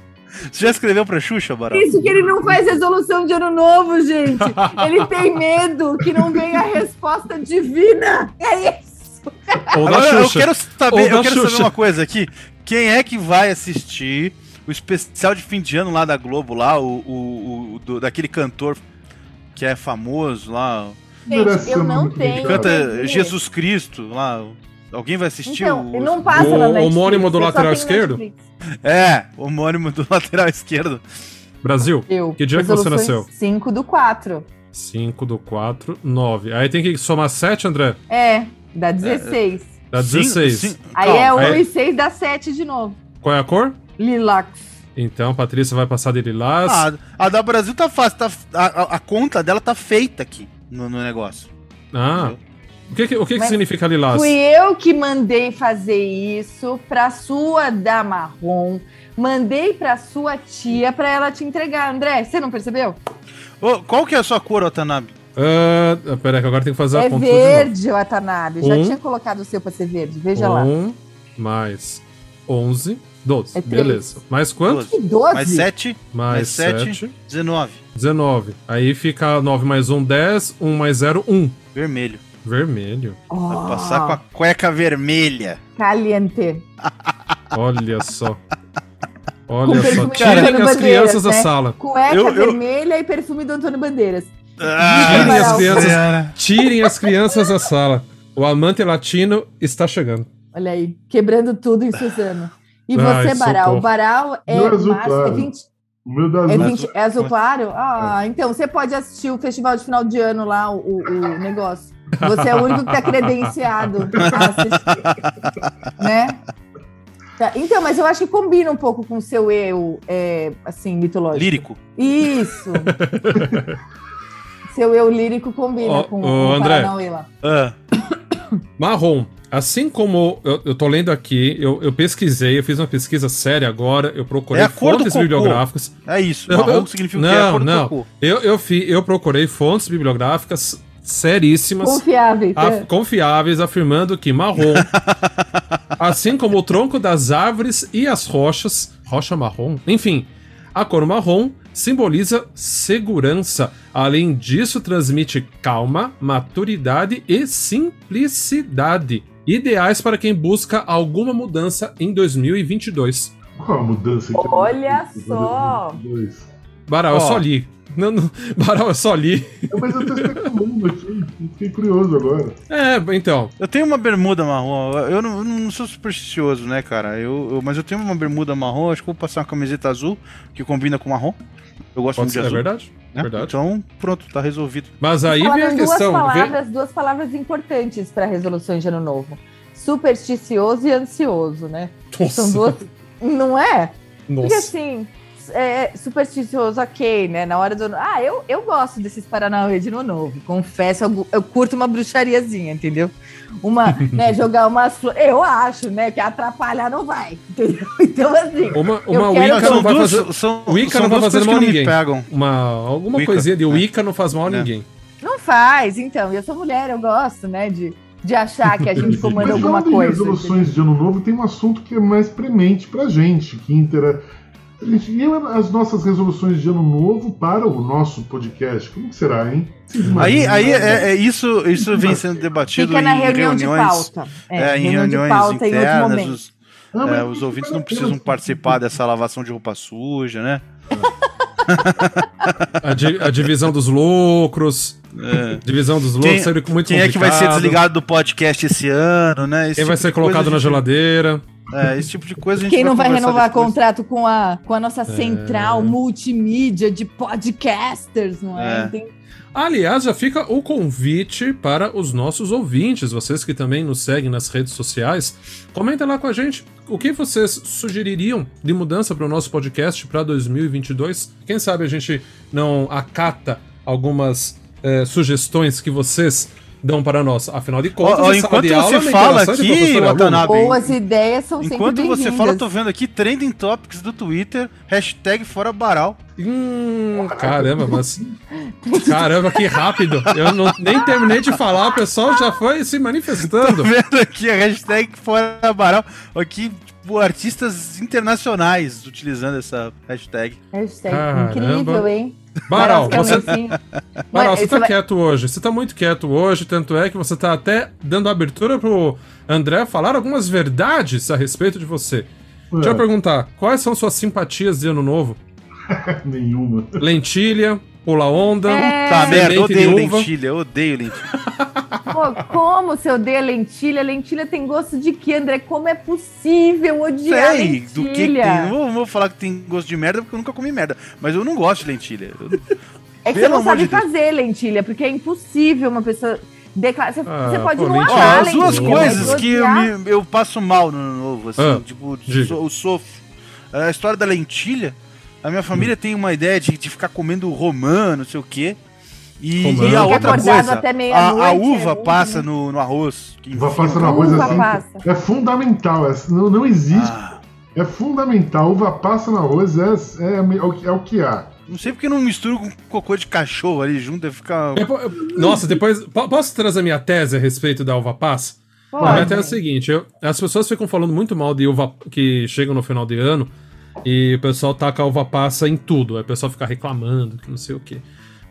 Speaker 4: Você já escreveu pra Xuxa, Baral?
Speaker 3: Isso que ele não faz resolução de ano novo, gente. Ele tem medo que não venha a resposta divina. É isso.
Speaker 4: Agora, eu quero saber, eu quero saber uma coisa aqui. Quem é que vai assistir o especial de fim de ano lá da Globo, lá, o, o, o- do- daquele cantor que é famoso lá,
Speaker 3: Gente, eu não
Speaker 2: Que
Speaker 3: tenho.
Speaker 4: canta. Jesus Cristo lá. Alguém vai assistir
Speaker 3: Então,
Speaker 4: o.
Speaker 3: não passa
Speaker 1: o
Speaker 3: na Netflix.
Speaker 1: homônimo do lateral esquerdo?
Speaker 3: Netflix.
Speaker 4: É, o homônimo do lateral esquerdo.
Speaker 1: Brasil,
Speaker 3: Eu.
Speaker 1: Que dia que você nasceu?
Speaker 3: 5 do 4.
Speaker 1: 5 do 4, 9. Aí tem que somar 7, André?
Speaker 3: É, dá 16.
Speaker 1: Dá
Speaker 4: Sim,
Speaker 1: 16.
Speaker 4: sim.
Speaker 3: Aí
Speaker 4: Calma,
Speaker 3: é 1
Speaker 1: aí-
Speaker 3: e 6 dá 7 de novo.
Speaker 1: Qual é a cor?
Speaker 3: Lilax.
Speaker 1: Então, Patrícia vai passar de lilás.
Speaker 4: Ah, a da Brasil tá fácil, tá, a, a- conta dela tá feita aqui no, no negócio.
Speaker 1: Ah, o que, que- o que, que significa lilás?
Speaker 3: Fui eu que mandei fazer isso pra sua da marrom. Mandei pra sua tia pra ela te entregar. André, você não percebeu?
Speaker 4: Ô, qual que é a sua cor, Watanabe?
Speaker 1: Ah, pera aí, que agora tem que fazer a
Speaker 3: é
Speaker 1: conta tudo de novo.
Speaker 3: verde, Watanabe. Já
Speaker 1: Um.
Speaker 3: tinha colocado o seu pra ser verde. Veja lá.
Speaker 1: 1 mais 11, 12.
Speaker 3: É.
Speaker 1: Beleza. Mais quanto?
Speaker 4: 12.
Speaker 3: Que 12?
Speaker 4: Mais 7,
Speaker 1: Mais
Speaker 4: mais 7,
Speaker 1: 7,
Speaker 4: 19.
Speaker 1: 19. Aí fica 9 mais 1, 10. 1 mais 0, 1.
Speaker 4: Vermelho.
Speaker 1: Vermelho.
Speaker 4: Vai
Speaker 3: Oh,
Speaker 4: passar com a cueca vermelha.
Speaker 3: Caliente.
Speaker 1: Olha só.
Speaker 3: Com
Speaker 1: Olha só. Tirem as crianças
Speaker 3: Bandeiras,
Speaker 1: da
Speaker 3: né?
Speaker 1: sala.
Speaker 3: Cueca
Speaker 4: Eu- eu-
Speaker 3: vermelha e perfume do Antônio Bandeiras.
Speaker 1: Tirem as crianças, tirem as crianças da sala. O amante latino está chegando.
Speaker 3: Olha aí, quebrando tudo em Suzano. E
Speaker 1: Ai,
Speaker 3: você, Baral?
Speaker 1: socorro.
Speaker 3: O Baral é,
Speaker 2: Meu azul
Speaker 3: márcio, é
Speaker 2: claro.
Speaker 3: 20,
Speaker 2: O meu das
Speaker 3: é,
Speaker 2: luzes.
Speaker 3: 20 é azul claro? Ah, então você pode assistir o festival de final de ano lá, o, o- o negócio. Você é o único que tá credenciado a assistir. né? Tá, Então, mas eu acho que combina um pouco com o seu eu, é, assim, mitológico.
Speaker 4: Lírico.
Speaker 3: Isso. seu eu lírico combina
Speaker 1: Ó,
Speaker 3: com
Speaker 1: ô,
Speaker 3: o
Speaker 1: André.
Speaker 3: Paranauê lá.
Speaker 4: Ah,
Speaker 1: Marrom. Assim como eu, eu tô lendo aqui, eu, eu pesquisei, eu fiz uma pesquisa séria agora, eu procurei
Speaker 4: É
Speaker 1: fontes bibliográficas.
Speaker 4: é isso. Marrom
Speaker 1: eu-
Speaker 4: significa o quê? É a
Speaker 1: não,
Speaker 4: cor do
Speaker 1: não.
Speaker 4: cocô.
Speaker 1: Eu, eu, fi, eu procurei fontes bibliográficas seríssimas,
Speaker 3: Confiáveis.
Speaker 1: af-
Speaker 3: né?
Speaker 1: confiáveis, afirmando que marrom, assim como o tronco das árvores e as rochas, rocha marrom, enfim, a cor marrom simboliza segurança. Além disso, transmite calma, maturidade e simplicidade. Ideais para quem busca alguma mudança em 2022.
Speaker 2: Qual a mudança?
Speaker 3: Olha só.
Speaker 1: Baral, eu só li. Não, não, Baral, eu só li.
Speaker 2: Mas eu tô especulando aqui. Fiquei curioso agora.
Speaker 1: É, então.
Speaker 4: Eu tenho uma bermuda marrom. Eu não, eu não sou supersticioso, né, cara? Eu, eu- mas eu tenho uma bermuda marrom. Acho que vou passar uma camiseta azul que combina com marrom. Eu gosto
Speaker 1: Pode
Speaker 4: muito de
Speaker 1: ser, é
Speaker 4: azul.
Speaker 1: verdade.
Speaker 4: né?
Speaker 1: Verdade.
Speaker 4: Então, pronto, tá resolvido.
Speaker 1: Mas aí vem a
Speaker 3: duas
Speaker 1: questão. vem-
Speaker 3: palavras, duas palavras importantes para resoluções de ano novo: supersticioso e ansioso, né? São
Speaker 1: Nossa,
Speaker 3: duas. Não é? Porque
Speaker 1: nossa.
Speaker 3: assim, é, supersticioso, ok, né? Na hora do. Ah, eu, eu gosto desses Paranauê de ano novo. Confesso, eu, eu curto uma bruxariazinha, entendeu? Uma, né, jogar umas flores. Eu acho, né? Que atrapalhar não vai, entendeu? Então, assim.
Speaker 1: Uma, uma
Speaker 3: quero-
Speaker 1: Wicca não vai fazer.
Speaker 4: são-
Speaker 1: Wicca
Speaker 4: são
Speaker 1: não vai fazer mal a ninguém.
Speaker 4: pegam.
Speaker 1: Uma, alguma
Speaker 4: Wicca,
Speaker 1: coisinha de
Speaker 4: é.
Speaker 1: Wicca não faz mal a
Speaker 4: É.
Speaker 1: ninguém.
Speaker 3: Não faz, então. Eu sou mulher, eu gosto, né? De, de achar que a gente comanda
Speaker 2: Mas
Speaker 3: alguma coisa.
Speaker 2: resoluções de ano novo, tem um assunto que é mais premente pra gente, que intera... a gente- E as nossas resoluções de ano novo para o nosso podcast? Como que será, hein?
Speaker 4: Aí, aí é, é isso, isso vem sendo debatido
Speaker 3: Fica na
Speaker 4: em
Speaker 3: reunião de
Speaker 4: reuniões,
Speaker 3: pauta.
Speaker 4: é, em
Speaker 3: reunião de
Speaker 4: reuniões
Speaker 3: pauta em
Speaker 4: internas.
Speaker 3: momento.
Speaker 4: Os,
Speaker 2: Ah,
Speaker 4: é, os ouvintes não precisam participar dessa lavação de roupa suja, né?
Speaker 1: A, di- a divisão dos lucros.
Speaker 4: É.
Speaker 1: Divisão dos lucros,
Speaker 4: Quem-
Speaker 1: sempre muito
Speaker 4: Quem é que vai ser
Speaker 1: complicado.
Speaker 4: desligado do podcast esse ano, né? Esse
Speaker 1: Quem vai
Speaker 4: tipo
Speaker 1: ser
Speaker 4: de coisa
Speaker 1: colocado na
Speaker 4: gente-
Speaker 1: geladeira.
Speaker 4: É, esse tipo de coisa a gente
Speaker 3: Quem não vai renovar
Speaker 4: depois.
Speaker 3: contrato com a, com a
Speaker 1: É.
Speaker 3: nossa central multimídia de podcasters, não é?
Speaker 4: É.
Speaker 3: Tem-
Speaker 1: Aliás, já fica o convite para os nossos ouvintes, vocês que também nos seguem nas redes sociais. Comenta lá com a gente o que vocês sugeririam de mudança para o nosso podcast para 2022. Quem sabe a gente não acata algumas eh, sugestões que vocês dão para nós. Afinal de contas,
Speaker 4: Ó, ó, enquanto
Speaker 1: de aula,
Speaker 4: você
Speaker 1: é
Speaker 4: fala aqui. Watanabe,
Speaker 3: Boas ideias são
Speaker 4: Enquanto
Speaker 3: sempre
Speaker 4: você fala, eu tô vendo aqui trending topics do Twitter, hashtag fora Baral.
Speaker 1: Hum, caramba, mas. Caramba, que rápido! Eu não, nem terminei de falar, o pessoal já foi se manifestando.
Speaker 4: Tô vendo aqui a hashtag fora Baral. Aqui, artistas internacionais utilizando essa hashtag.
Speaker 3: Hashtag
Speaker 1: Caramba.
Speaker 3: incrível, hein?
Speaker 1: Baral, você,
Speaker 3: Basicamente,
Speaker 1: Baral,
Speaker 3: Mas
Speaker 1: você
Speaker 3: você
Speaker 1: tá
Speaker 3: vai-
Speaker 1: quieto hoje. Você tá muito quieto hoje, tanto é que você tá até dando abertura pro André falar algumas verdades a respeito de você. Deixa eu
Speaker 2: É,
Speaker 1: perguntar, quais são suas simpatias de ano novo?
Speaker 2: nenhuma.
Speaker 1: Lentilha, pula onda,
Speaker 3: É.
Speaker 4: Tá, merda,
Speaker 1: semente de
Speaker 4: odeio
Speaker 1: uva.
Speaker 4: lentilha, eu odeio lentilha.
Speaker 3: Pô, como você odeia lentilha? Lentilha tem gosto de quê, André? Como é possível odiar
Speaker 4: Sei
Speaker 3: lentilha?
Speaker 4: do que, que tem. Não vou, falar que tem gosto de merda porque eu nunca comi merda. Mas eu não gosto de lentilha. Eu-
Speaker 3: É que
Speaker 4: Pelo
Speaker 3: você não sabe
Speaker 4: de Deus.
Speaker 3: fazer lentilha, porque é impossível uma pessoa declarar. Você,
Speaker 1: Ah,
Speaker 3: pode
Speaker 1: pô,
Speaker 3: não
Speaker 1: lentilha.
Speaker 3: Amar
Speaker 4: as duas coisas que eu, me- eu passo mal no ano novo, assim,
Speaker 1: Ah,
Speaker 4: tipo, so- eu sofro. A história da lentilha, a minha família tem uma ideia de, de ficar comendo romã, não sei o quê. E, e a outra
Speaker 3: acordado
Speaker 4: coisa,
Speaker 3: até
Speaker 4: a, a
Speaker 3: é
Speaker 4: uva
Speaker 3: ruim,
Speaker 4: passa
Speaker 3: né?
Speaker 4: no, no arroz. que
Speaker 2: Uva passa na arroz
Speaker 3: Uva
Speaker 2: assim.
Speaker 3: passa.
Speaker 2: É fundamental. É, não, não existe.
Speaker 4: Ah,
Speaker 2: É fundamental. Uva passa no arroz é, é, é o que- é o que há.
Speaker 4: não sei porque não misturo com cocô de cachorro ali junto, aí fica...
Speaker 1: Eu po- eu- Nossa, depois. po- Posso trazer minha tese a respeito da uva passa?
Speaker 3: Pode.
Speaker 1: A minha tese é a seguinte: eu- as pessoas ficam falando muito mal de uva que chegam no final de ano e o pessoal taca a uva passa em tudo. Aí o pessoal fica reclamando, que não sei o quê.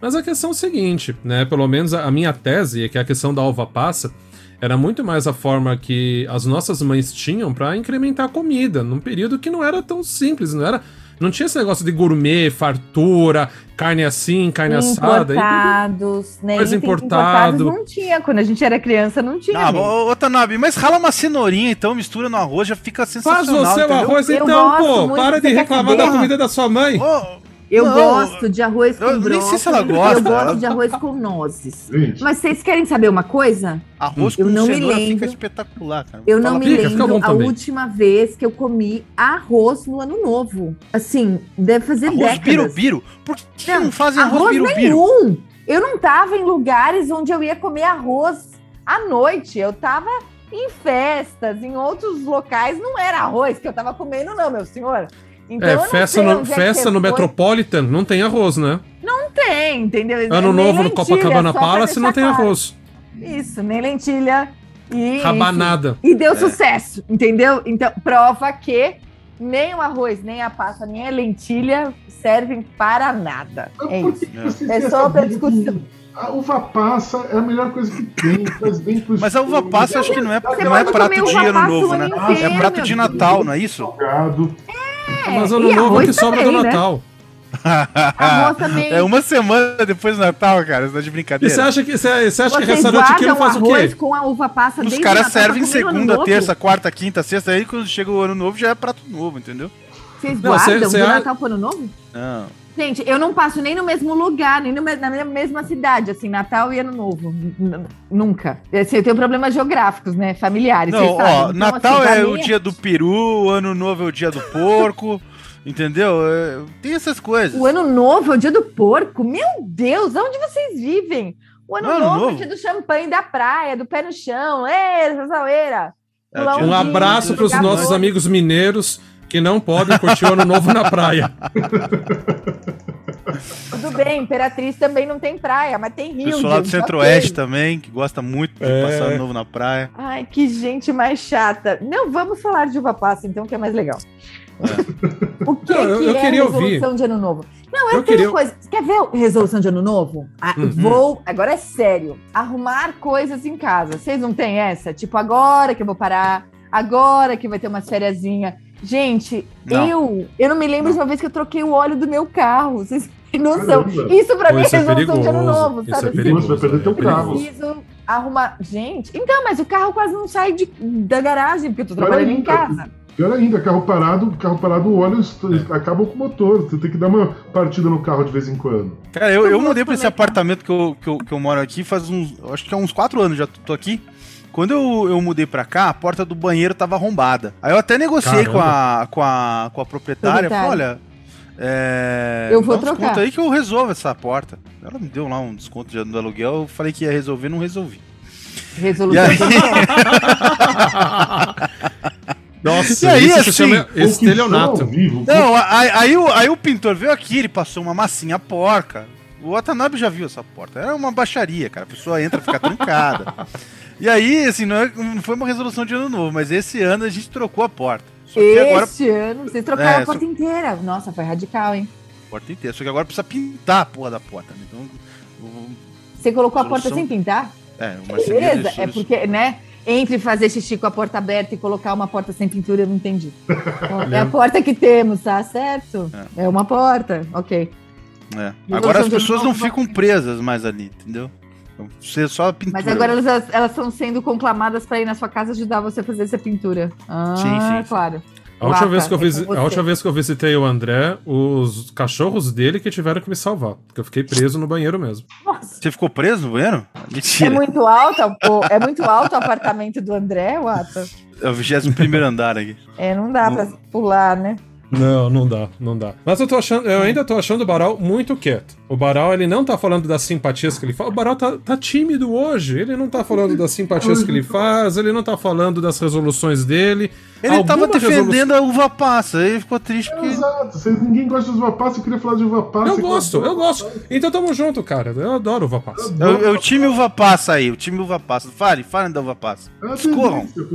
Speaker 1: Mas a questão é o seguinte, né? Pelo menos a, minha tese é que a questão da uva passa era muito mais a forma que as nossas mães tinham pra incrementar a comida, num período que não era tão simples, não era. Não tinha esse negócio de gourmet, fartura, carne assim, carne assada. e-
Speaker 3: Importados, né?
Speaker 1: Coisa
Speaker 3: Itens
Speaker 1: importado.
Speaker 3: importados não tinha. Quando a gente era criança, não tinha.
Speaker 4: Ah, ô, ô, Tanabe, mas rala uma cenourinha então, mistura no arroz, já fica
Speaker 1: Faz
Speaker 4: sensacional,
Speaker 1: você o arroz então, pô. Para de reclamar da comida da sua mãe.
Speaker 4: Ô,
Speaker 3: Eu
Speaker 4: Não,
Speaker 3: gosto de arroz com
Speaker 4: eu nem
Speaker 3: brócolis.
Speaker 4: sei se ela
Speaker 3: Eu
Speaker 4: gosta.
Speaker 3: gosto de arroz com nozes.
Speaker 2: Gente,
Speaker 3: Mas vocês querem saber uma coisa?
Speaker 4: arroz
Speaker 3: Eu
Speaker 4: com
Speaker 3: não me
Speaker 4: cenoura fica
Speaker 3: lembro.
Speaker 4: espetacular, cara.
Speaker 3: Eu não
Speaker 4: Fala
Speaker 3: me
Speaker 4: pra-
Speaker 1: Fica, fica
Speaker 3: lembro
Speaker 1: bom
Speaker 3: a
Speaker 1: também.
Speaker 3: última vez que eu comi arroz no ano novo. Assim, deve fazer
Speaker 4: Arroz
Speaker 3: décadas.
Speaker 4: birubiru? Por que não, fazem arroz,
Speaker 3: arroz
Speaker 4: birubiru?
Speaker 3: nenhum. Eu não tava em lugares onde eu ia comer arroz à noite. Eu tava em festas, em outros locais. Não era arroz que eu tava comendo, não, meu senhor. Então,
Speaker 1: É,
Speaker 3: não
Speaker 1: festa no,
Speaker 3: é
Speaker 1: festa
Speaker 3: você
Speaker 1: no
Speaker 3: foi.
Speaker 1: Metropolitan não tem arroz, né?
Speaker 3: Não tem, entendeu?
Speaker 1: Ano
Speaker 3: Nem
Speaker 1: novo no Copacabana Palace não tem
Speaker 3: claro.
Speaker 1: arroz.
Speaker 3: Isso, nem lentilha. E,
Speaker 1: Rabanada.
Speaker 3: enfim. E deu sucesso, entendeu? Então, prova que nem o arroz, nem a pasta, nem a lentilha servem para nada. É isso. É só pra discussão.
Speaker 2: A uva passa é a melhor coisa que tem. Faz bem pro
Speaker 4: Mas a uva passa acho que não é, não é
Speaker 3: pode
Speaker 4: prato de ano novo, né? É prato de. Natal, não é isso?
Speaker 2: salgado.
Speaker 1: Mas
Speaker 3: e
Speaker 1: ano novo
Speaker 3: arroz
Speaker 1: que sobra do
Speaker 3: também, né?
Speaker 1: Natal.
Speaker 3: Também.
Speaker 4: É uma semana depois do Natal, cara. Você tá de
Speaker 1: E
Speaker 4: brincadeira.
Speaker 1: você acha que, você, você acha que restaurante aqui não
Speaker 3: guardam
Speaker 1: faz o quê?
Speaker 3: com a uva passa
Speaker 4: Os caras servem segunda, terça, quarta, quinta, sexta. Aí quando chega o ano novo já é prato novo, entendeu?
Speaker 3: Vocês
Speaker 1: Não, cê-
Speaker 3: guardam
Speaker 1: cê
Speaker 3: do
Speaker 1: a-
Speaker 3: Natal pro ano novo?
Speaker 4: Não.
Speaker 3: Gente, eu não passo nem no mesmo lugar, nem no na mesma cidade, assim, Natal e Ano Novo. N- n- Nunca. Assim, eu tenho problemas geográficos, né? Familiares.
Speaker 4: Não, ó,
Speaker 3: Então,
Speaker 4: Natal
Speaker 3: assim,
Speaker 4: é o dia do peru, Ano Novo é o dia do porco. Entendeu? É, tem essas coisas.
Speaker 3: O ano novo é o dia do porco? Meu Deus, onde vocês vivem? O ano, ano novo, novo, é o dia do champanhe da praia, do pé no chão. Ei, essa zaueira.
Speaker 1: É, um abraço para os nossos amigos mineiros que não podem curtir o ano novo na praia.
Speaker 3: Tudo bem, Imperatriz também não tem praia, mas tem rio.
Speaker 4: Pessoal lá do Centro-Oeste também, que gosta muito de é. passar ano novo na praia.
Speaker 3: Ai, que gente mais chata. Não, vamos falar de uva passa, então, que é mais legal. É. O que, não, eu, eu que é resolução ouvir. de ano novo? Não, é eu queria... coisa. Quer ver resolução de ano novo? Ah, uhum. Vou, agora é sério, arrumar coisas em casa. Vocês não têm essa? Tipo, agora que eu vou parar, agora que vai ter umas férias. Gente, não. eu eu não me lembro não. de uma vez que eu troquei o óleo do meu carro. Vocês têm noção? Isso pra mim é, é resolução é de ano novo,
Speaker 2: sabe? Isso é perigoso, vai perder teu carro.
Speaker 3: Preciso arrumar. Gente, então, mas o carro quase não sai de, da garagem, porque eu tô trabalhando em casa.
Speaker 2: Pior ainda, carro parado, carro parado, o óleo é. acaba com o motor. Você tem que dar uma partida no carro de vez em quando.
Speaker 4: Cara, eu, eu mudei pra esse apartamento que eu, que, eu, que eu moro aqui faz uns. Acho que há uns 4 anos já tô aqui. Quando eu, eu mudei pra cá, a porta do banheiro tava arrombada. Aí eu até negociei com a, com a, com a proprietária. Falei, olha, é,
Speaker 3: eu vou trocar.
Speaker 4: Desconto aí que eu resolvo essa porta. Ela me deu lá um desconto de, do aluguel. Eu falei que ia resolver, não resolvi.
Speaker 3: Resolução.
Speaker 4: Aí...
Speaker 1: Nossa, e aí, isso assim, se chama estelionato.
Speaker 4: Não, aí, aí, o, aí o pintor veio aqui, ele passou uma massinha porca. O Watanabe já viu essa porta. Era uma baixaria, cara. A pessoa entra, fica trancada. E aí, assim, não, é, não, foi uma resolução de ano novo, mas esse ano a gente trocou a porta.
Speaker 3: Agora... Esse ano, vocês trocaram é, a porta só... inteira. Nossa, foi radical, hein?
Speaker 4: Porta inteira. Só que agora precisa pintar a porra da porta. Né? Então,
Speaker 3: Você colocou a porta sem pintar?
Speaker 4: É,
Speaker 3: uma Beleza, é porque, né? Entre fazer xixi com a porta aberta e colocar uma porta sem pintura, eu não entendi. é a porta que temos, tá certo? É, é uma porta, ok.
Speaker 4: É. Agora as pessoas não ficam presas mais ali, entendeu? Ser só pintura.
Speaker 3: Mas agora elas, elas estão sendo conclamadas para ir na sua casa ajudar você a fazer essa pintura. Ah, sim, sim. claro.
Speaker 1: A última, vez que eu é a última vez que eu visitei o André, os cachorros dele que tiveram que me salvar. Porque eu fiquei preso no banheiro mesmo.
Speaker 4: Nossa. Você ficou preso no banheiro?
Speaker 3: Mentira. É muito alto, é muito alto o apartamento do André, Wata?
Speaker 4: É o 21 andar aqui.
Speaker 3: É, não dá não. pra pular, né?
Speaker 1: Não, não dá, não dá. Mas eu tô achando, eu ainda tô achando o Baral muito quieto. O Baral, ele não tá falando das simpatias que ele faz. O Baral tá, tá tímido hoje. Ele não tá falando das simpatias que ele faz, ele não tá falando das resoluções dele.
Speaker 4: Ele Alguma tava defendendo resolução... a uva passa, ele ficou triste porque.
Speaker 2: Exato, ninguém gosta de uva passa, eu queria falar de uva passa.
Speaker 1: Eu gosto, eu gosto. Então tamo junto, cara. Eu adoro uva passa.
Speaker 4: É, é o time uva passa aí, o time uva passa. Fale, fale da uva passa.
Speaker 2: É.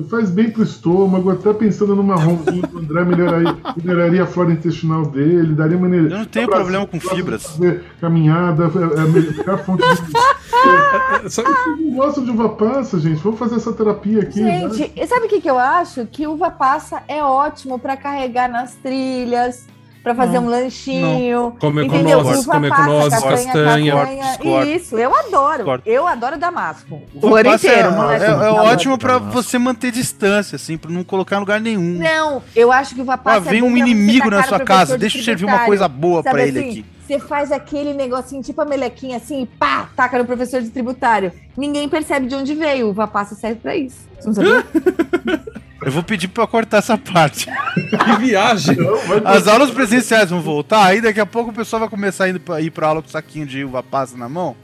Speaker 2: Faz bem pro estômago, até pensando numa marronzinho do André melhoraria, melhoraria a flora intestinal dele, daria maneira.
Speaker 4: Eu não tenho problema com fibras.
Speaker 2: Fazer caminhada, é, é a melhor fonte de. É, Vocês não gostam de uva passa, gente? Vamos fazer essa terapia aqui.
Speaker 3: Gente, né? sabe o que, que eu acho? Que uva passa é ótimo para carregar nas trilhas, para fazer não, um lanchinho.
Speaker 1: Comer com nozes, comer com nozes, castanha.
Speaker 3: castanha. Isso, eu adoro. Eu adoro damasco. O ano inteiro.
Speaker 4: É, é, é ótimo para você manter distância, assim, para não colocar em lugar nenhum.
Speaker 3: Não, eu acho que o uva passa
Speaker 4: ah, vem é um inimigo na sua casa, deixa eu servir uma coisa boa para ele assim? aqui.
Speaker 3: Você faz aquele negocinho, tipo a melequinha assim, e pá, taca no professor de tributário. Ninguém percebe de onde veio. O uva passa serve pra isso. Você não sabia?
Speaker 4: Eu vou pedir pra cortar essa parte.
Speaker 1: que viagem!
Speaker 4: As aulas presenciais vão voltar, aí daqui a pouco o pessoal vai começar a ir pra, ir pra aula com saquinho de uva passa na mão.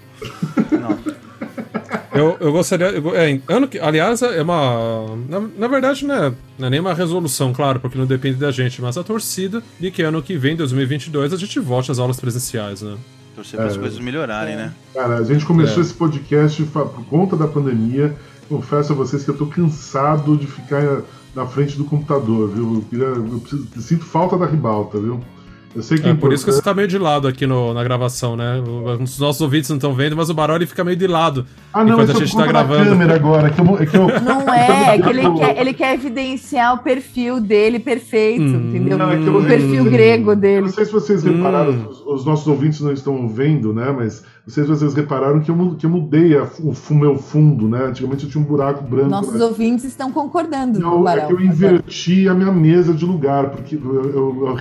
Speaker 4: Não.
Speaker 1: Eu, eu gostaria. Eu, é, ano que, aliás, é uma. Na, na verdade, não é, não é nem uma resolução, claro, porque não depende da gente, mas a torcida de que ano que vem, 2022, a gente volte às aulas presenciais, né?
Speaker 4: Torcer para as é, coisas melhorarem, é. né?
Speaker 2: Cara, a gente começou é. esse podcast por conta da pandemia confesso a vocês que eu tô cansado de ficar na frente do computador, viu? Eu, eu, preciso, eu sinto falta da ribalta, viu?
Speaker 1: Eu sei que é, é por isso que você tá meio de lado aqui no, na gravação, né? Os nossos ouvintes não estão vendo, mas o Baroli fica meio de lado.
Speaker 2: Ah, não, enquanto a gente tá gravando. câmera agora, que eu, é que eu...
Speaker 3: Não é, é que ele quer, ele quer evidenciar o perfil dele perfeito, hum, entendeu? Não, é eu, o perfil hum, grego dele.
Speaker 2: Não sei se vocês repararam, hum. os, os, nossos ouvintes não estão vendo, né? Mas não sei se vocês repararam que eu, que eu mudei a, o meu fundo, né? Antigamente eu tinha um buraco branco.
Speaker 3: Nossos né? ouvintes estão concordando.
Speaker 2: Não, é que eu inverti a minha mesa de lugar, porque eu,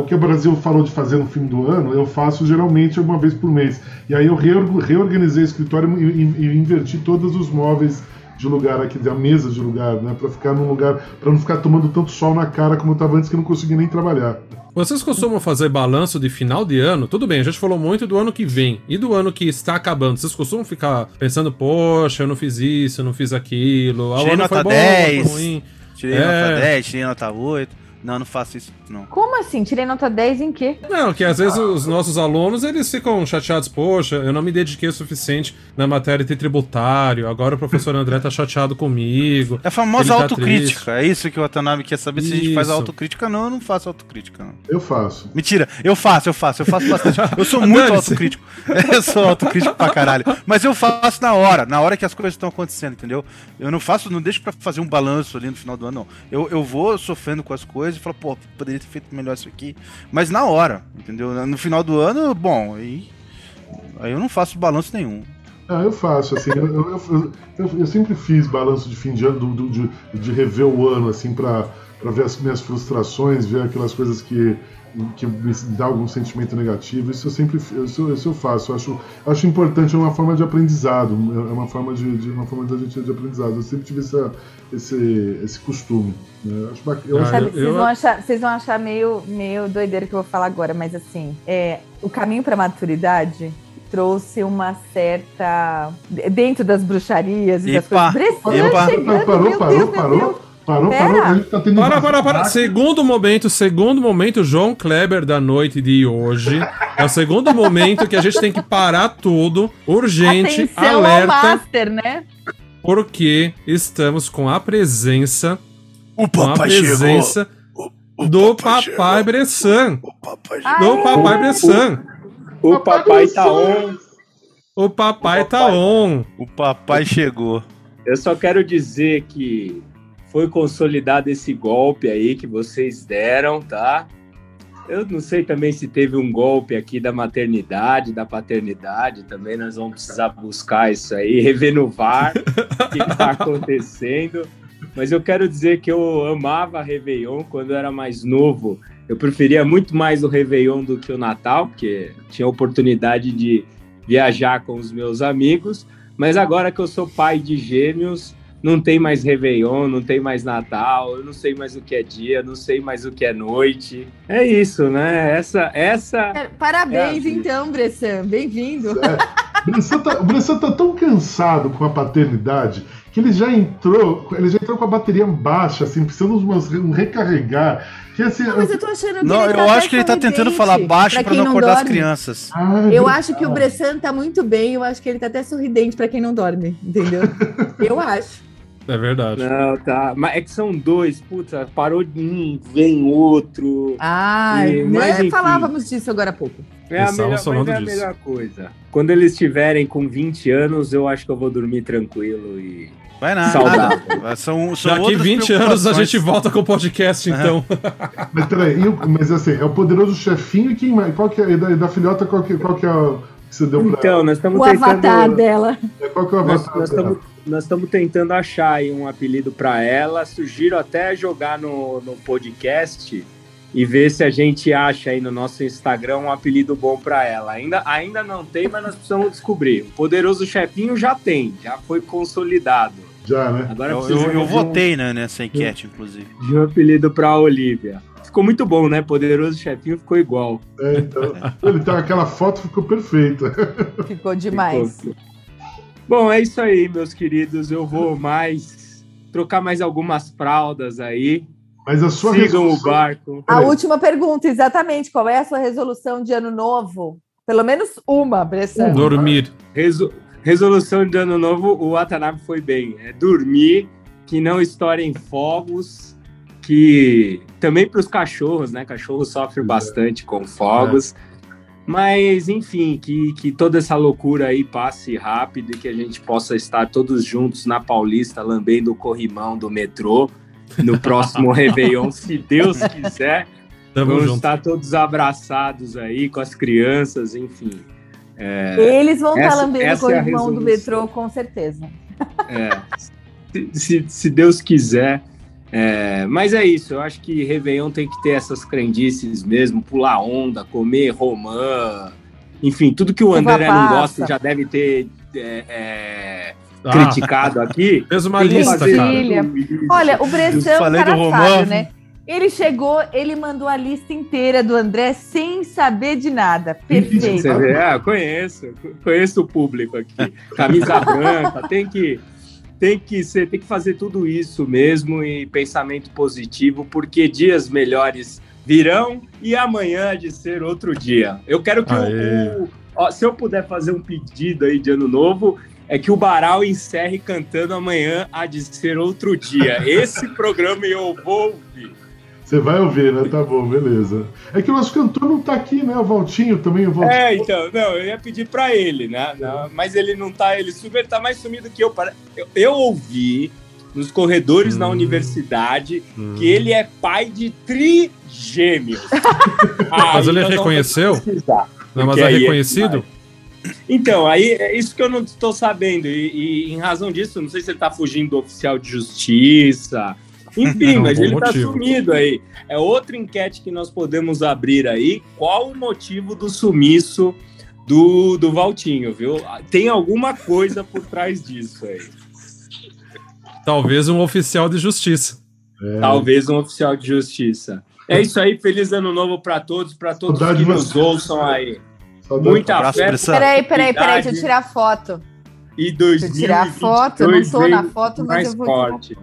Speaker 2: o que o Brasil falou de fazer no fim do ano, eu faço geralmente uma vez por mês. E aí eu reorganizei o escritório e, e, e inverti todos os móveis de lugar aqui, a mesa de lugar, né? Para ficar num lugar, para não ficar tomando tanto sol na cara como eu tava antes que eu não conseguia nem trabalhar.
Speaker 1: Vocês costumam fazer balanço de final de ano? Tudo bem, a gente falou muito do ano que vem e do ano que está acabando. Vocês costumam ficar pensando, poxa, eu não fiz isso, eu não fiz aquilo,
Speaker 4: tirei
Speaker 1: ano
Speaker 4: nota
Speaker 1: foi bom,
Speaker 4: 10,
Speaker 1: foi ruim.
Speaker 4: Tirei
Speaker 1: É.
Speaker 4: nota 10, tirei nota 8. Não, não faço isso, não.
Speaker 3: Como assim? Tirei nota 10 em quê?
Speaker 1: Não, que às vezes os nossos alunos eles ficam chateados, poxa, eu não me dediquei o suficiente na matéria de tributário, agora o professor André tá chateado comigo.
Speaker 4: É a famosa
Speaker 1: tá
Speaker 4: autocrítica. É isso que o Watanabe quer saber se a gente faz
Speaker 1: Isso.
Speaker 4: autocrítica. Não, eu não faço autocrítica, não.
Speaker 2: Eu faço.
Speaker 4: Mentira, eu faço, eu faço, eu faço bastante. Eu sou muito
Speaker 1: Dane-se.
Speaker 4: autocrítico. Eu sou autocrítico pra caralho. Mas eu faço na hora, na hora que as coisas estão acontecendo, entendeu? Eu não faço, não deixo pra fazer um balanço ali no final do ano, não. Eu, eu vou sofrendo com as coisas e falo, pô, poderia ter feito melhor isso aqui. Mas na hora, entendeu? No final do ano, bom, aí. Aí eu não faço balanço nenhum.
Speaker 2: Ah, eu faço, assim, eu, eu, eu, eu- sempre fiz balanço de fim de ano, do, do- de, de rever o ano, assim, pra ver as minhas frustrações, ver aquelas coisas que, que me dá algum sentimento negativo. Isso eu sempre isso, isso eu faço. Eu acho, acho importante, é uma forma de aprendizado, é uma forma de, de uma forma da gente de aprendizado. Eu sempre tive essa, esse, esse costume. né? Eu acho, bac- eu
Speaker 1: Ah,
Speaker 2: acho
Speaker 3: Sabe, vocês, vão achar, vocês vão achar meio, meio doideira que eu vou falar agora, mas assim, é, o caminho para maturidade trouxe uma certa. Dentro das bruxarias e das
Speaker 4: Epa,
Speaker 3: coisas. Bressan
Speaker 4: epa.
Speaker 3: chegando,
Speaker 2: parou,
Speaker 3: meu
Speaker 2: parou,
Speaker 3: Deus, meu
Speaker 2: parou.
Speaker 3: Deus.
Speaker 2: Parou,
Speaker 3: Pera.
Speaker 2: parou, gente tá tendo
Speaker 1: Para, para, para. Segundo momento, segundo momento, João Kleber da noite de hoje. É o segundo momento que a gente tem que parar tudo, urgente,
Speaker 3: Atenção ao
Speaker 1: alerta,
Speaker 3: Master, né?
Speaker 1: porque estamos com a presença,
Speaker 4: O
Speaker 1: com a presença do Papai Bressan.
Speaker 4: O papai
Speaker 3: Ah,
Speaker 1: Do? Papai Bressan.
Speaker 5: O papai tá on.
Speaker 1: O papai tá on.
Speaker 4: O papai chegou.
Speaker 5: Eu só quero dizer que foi consolidado esse golpe aí que vocês deram, tá? Eu não sei também se teve um golpe aqui da maternidade, da paternidade, também nós vamos precisar buscar isso aí, rever no VAR o que está acontecendo. Mas eu quero dizer que eu amava Réveillon quando eu era mais novo. Eu preferia muito mais o Réveillon do que o Natal, porque tinha a oportunidade de viajar com os meus amigos. Mas agora que eu sou pai de gêmeos, não tem mais Réveillon, não tem mais Natal, eu não sei mais o que é dia, não sei mais o que é noite. É isso, né? Essa, essa
Speaker 3: É, Parabéns,
Speaker 5: É,
Speaker 3: então, Bressan. Bem-vindo.
Speaker 2: O Bressan tá, Bressan tá tão cansado com a paternidade que ele já entrou, ele já entrou com a bateria baixa, assim, precisando um recarregar. Que assim,
Speaker 3: Não, mas eu tô achando que
Speaker 4: Não,
Speaker 3: ele tá
Speaker 4: eu acho que ele tá tentando falar baixo pra
Speaker 3: quem
Speaker 4: não acordar as
Speaker 3: dorme.
Speaker 4: crianças.
Speaker 2: Ah, é
Speaker 3: Eu acho que o Bressan tá muito bem, eu acho que ele tá até sorridente pra quem não dorme, entendeu? eu acho.
Speaker 1: É verdade.
Speaker 5: Não, tá. Mas é que são dois, puta, parou de um, vem outro.
Speaker 3: Ah,
Speaker 5: E- mas, enfim.
Speaker 3: falávamos disso agora há pouco.
Speaker 5: É a, melhor, mas é a
Speaker 1: disso.
Speaker 5: melhor coisa. Quando eles tiverem com 20 anos, eu acho que eu vou dormir tranquilo e.
Speaker 4: Vai nada.
Speaker 5: Saudável.
Speaker 4: São, são
Speaker 1: Daqui
Speaker 4: outras
Speaker 1: 20 anos a gente volta com o podcast, então.
Speaker 2: Mas peraí, mas assim, é o poderoso chefinho e quem mais? Qual que é? Da, e da filhota, qual que, qual que é o que você deu pra
Speaker 5: Então, nós estamos
Speaker 3: O
Speaker 5: tentando.
Speaker 3: avatar dela.
Speaker 2: ela? Qual que é o
Speaker 5: Nós
Speaker 2: avatar
Speaker 5: nós
Speaker 2: dela?
Speaker 5: estamos nós estamos tentando achar aí um apelido para ela. Sugiro até jogar no, no podcast e ver se a gente acha aí no nosso Instagram um apelido bom para ela. Ainda, ainda não tem, mas nós precisamos descobrir. O poderoso chefinho já tem, já foi consolidado.
Speaker 2: Já, né?
Speaker 5: Agora
Speaker 4: Eu, eu, eu
Speaker 5: de um-
Speaker 4: votei né, nessa enquete, inclusive.
Speaker 5: de um apelido para Olivia. Ficou muito bom, né? Poderoso chefinho ficou igual.
Speaker 2: É, então, ele tá, aquela foto ficou perfeita.
Speaker 3: Ficou demais.
Speaker 5: Ficou. Bom, é isso aí, meus queridos. Eu vou mais trocar mais algumas fraldas aí.
Speaker 2: Mas a sua
Speaker 5: Sigam o
Speaker 2: resolução-
Speaker 5: barco.
Speaker 3: A
Speaker 2: Peraí.
Speaker 3: última pergunta, exatamente. Qual é a sua resolução de ano novo? Pelo menos uma, Bressan.
Speaker 1: Dormir.
Speaker 5: Reso- Resolução de ano novo, o Watanabe foi bem. É dormir, que não estourem fogos, que também para os cachorros, né? Cachorro sofre bastante com fogos. Mas, enfim, que, que toda essa loucura aí passe rápido e que a gente possa estar todos juntos na Paulista, lambendo o corrimão do metrô no próximo Réveillon, se Deus quiser.
Speaker 1: Tamo
Speaker 5: Vamos
Speaker 1: junto.
Speaker 5: estar todos abraçados aí com as crianças, enfim.
Speaker 3: Eles vão estar
Speaker 5: Essa-
Speaker 3: lambendo o
Speaker 5: é
Speaker 3: corrimão do
Speaker 5: resolução.
Speaker 3: metrô, com certeza.
Speaker 5: É, se, se- se Deus quiser. É, mas é isso, eu acho que Réveillon tem que ter essas crendices mesmo, pular onda, comer romã, enfim, tudo que o André não gosta já deve ter é, é, ah. criticado aqui.
Speaker 1: Fez uma lista, cara.
Speaker 3: Olha, o Bressan, cara sabe, né? Ele chegou, ele mandou a lista inteira do André sem saber de nada. Perfeito. Você
Speaker 5: vê? Ah, conheço. Conheço o público aqui. Camisa branca, tem que tem que ser, tem que fazer tudo isso mesmo e pensamento positivo, porque dias melhores virão e amanhã de ser outro dia. Eu quero que o, o, se eu puder fazer um pedido aí de ano novo, é que o Baral encerre cantando amanhã há de ser outro dia. Esse programa eu vou ouvir.
Speaker 2: Você vai ouvir, né? Tá bom, beleza. É que o nosso cantor não tá aqui, né? O Valtinho também. O Valtinho.
Speaker 5: É, então, não, eu ia pedir pra ele, né? Não, mas ele não tá, ele super tá mais sumido que eu. Eu, eu ouvi nos corredores hum, na universidade hum. que ele é pai de trigêmeos.
Speaker 1: mas ele reconheceu? Não, mas é, é reconhecido?
Speaker 5: Então, aí é isso que eu não estou sabendo. E, e, em razão disso, não sei se ele está fugindo do oficial de justiça, enfim, mas ele está sumido aí. É outra enquete que nós podemos abrir aí. Qual o motivo do sumiço do, do Valtinho, viu? Tem alguma coisa por trás disso aí.
Speaker 1: Talvez um oficial de justiça.
Speaker 5: É. Talvez um oficial de justiça. É isso aí, feliz ano novo para todos, para todos Saudade que nos ouçam aí. Saudade. Muita festa.
Speaker 3: Peraí, peraí, peraí, deixa eu tirar foto.
Speaker 5: E 2022 deixa eu tirar
Speaker 3: foto, eu não tô na foto, mas eu vou
Speaker 5: forte.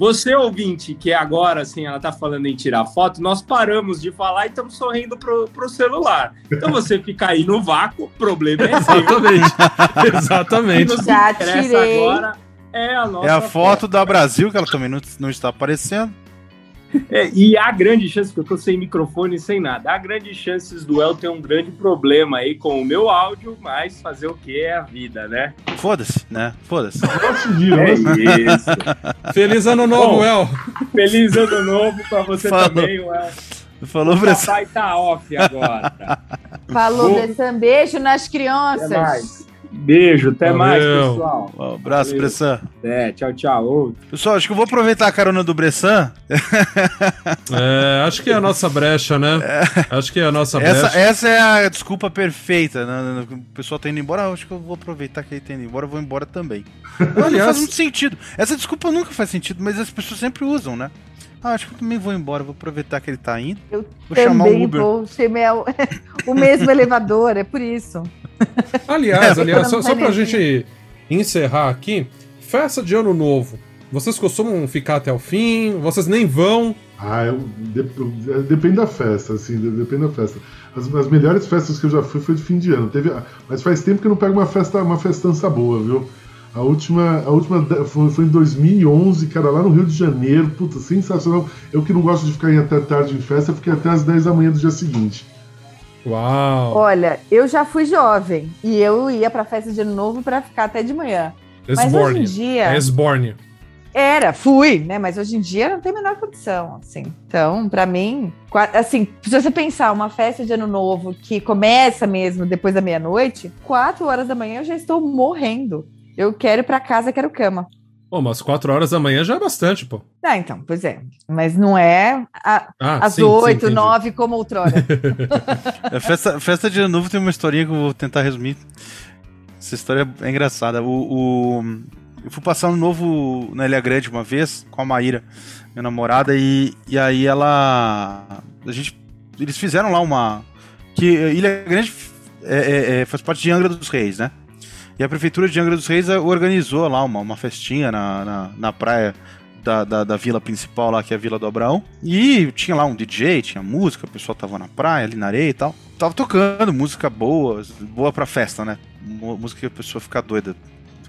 Speaker 5: Você, ouvinte, que agora, assim, ela tá falando em tirar foto, nós paramos de falar e estamos sorrindo pro, pro celular. Então você fica aí no vácuo, o problema é
Speaker 1: seu. Exatamente. Exatamente.
Speaker 3: Já tirei. agora
Speaker 4: é a nossa É a foto, foto da Brasil, que ela também não, não está aparecendo.
Speaker 5: É, e há grande chance, porque eu tô sem microfone sem nada, há grandes chances do El ter um grande problema aí com o meu áudio, mas fazer o que é a vida, né?
Speaker 4: Foda-se, né? Foda-se.
Speaker 5: é isso.
Speaker 1: Feliz ano novo, Bom, El.
Speaker 5: Feliz ano novo pra você Falou. também, El.
Speaker 4: Falou, O
Speaker 5: papai tá off agora.
Speaker 3: Falou, Bressan. Beijo nas crianças.
Speaker 5: Beijo, até Valeu. mais, pessoal.
Speaker 4: Um abraço, Valeu. Bressan.
Speaker 5: É, tchau, tchau.
Speaker 4: Pessoal, acho que eu vou aproveitar a carona do Bressan.
Speaker 1: É, acho que é a nossa brecha, né? É. Acho que é a nossa
Speaker 4: essa, brecha. Essa é a desculpa perfeita. Né? O pessoal tá indo embora, acho que eu vou aproveitar que ele tá indo embora, eu vou embora também. Aliás, não faz muito sentido. Essa desculpa nunca faz sentido, mas as pessoas sempre usam, né? Ah, acho que eu também vou embora, vou aproveitar que ele tá indo.
Speaker 3: Eu vou chamar o Uber. Vou chamar o mesmo elevador, é por isso.
Speaker 1: Aliás, é, aliás, só, só pra gente encerrar aqui, festa de ano novo. Vocês costumam ficar até o fim? Vocês nem vão?
Speaker 2: Ah, eu, depende da festa, assim, depende da festa. As, as, melhores festas que eu já fui foi de fim de ano. Teve, mas faz tempo que eu não pego uma festa, uma festança boa, viu? A última, a última foi, foi em 2011, cara, lá no Rio de Janeiro. Puta, sensacional. Eu que não gosto de ficar até tarde em festa, fiquei até as 10 da manhã do dia seguinte.
Speaker 1: Uau!
Speaker 3: Olha, eu já fui jovem e eu ia pra festa de ano novo para ficar até de manhã. Mas hoje em dia.
Speaker 1: É Esborne.
Speaker 3: Era, fui, né? Mas hoje em dia não tem a menor condição, assim. Então, para mim, assim, se você pensar uma festa de ano novo que começa mesmo depois da meia-noite, quatro horas da manhã eu já estou morrendo. Eu quero ir pra casa, quero cama.
Speaker 1: Pô, umas quatro horas da manhã já é bastante, pô.
Speaker 3: Ah, então, pois é. Mas não é a, ah, às oito, nove, como outrora.
Speaker 4: a é, festa, festa de ano novo tem uma historinha que eu vou tentar resumir. Essa história é engraçada. O, o, eu fui passar um novo na Ilha Grande uma vez com a Maíra, minha namorada, e, e aí ela. A gente. Eles fizeram lá uma. Que Ilha Grande é, é, é faz parte de Angra dos Reis, né? E a prefeitura de Angra dos Reis organizou lá uma, uma festinha na, na, na praia da, da, da, vila principal lá, que é a Vila do Abraão. E tinha lá um DJ, tinha música, o pessoal tava na praia, ali na areia e tal. Tava tocando música boa, boa pra festa, né? Música que a pessoa fica doida.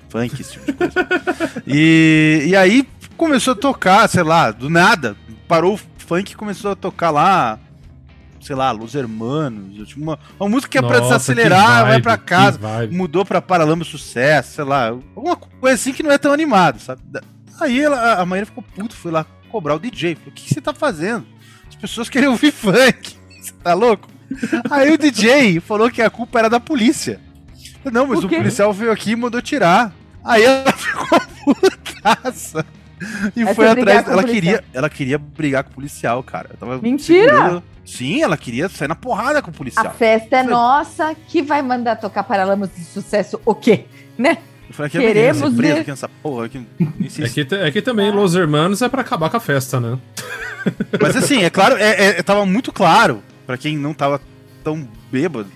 Speaker 4: Funk, esse tipo de coisa. e, e aí começou a tocar, sei lá, do nada. Parou o funk e começou a tocar lá sei lá, Los Hermanos, uma, uma música que é Nossa, pra desacelerar, vai pra casa, mudou pra Paralama Sucesso, sei lá, alguma coisa assim que não é tão animado, sabe? Aí ela, a Maíra ficou puto, foi lá cobrar o DJ, falou, o que, que você tá fazendo? As pessoas querem ouvir funk, você tá louco? Aí o DJ falou que a culpa era da polícia. Não, mas o, o policial veio aqui e mandou tirar. Aí ela ficou putaça. E Essa foi atrás. Ela queria, ela queria brigar com o policial, cara.
Speaker 3: Mentira! Segurando.
Speaker 4: Sim, ela queria sair na porrada com o policial.
Speaker 3: A festa é nossa, que vai mandar tocar Paralamas de Sucesso o quê? Né?
Speaker 4: Eu falei, que
Speaker 3: Queremos
Speaker 4: é aqui nessa porra. Aqui,
Speaker 1: É é que também Los Hermanos é pra acabar com a festa, né?
Speaker 4: Mas assim, é claro, é, é- tava muito claro, pra quem não tava tão bêbado,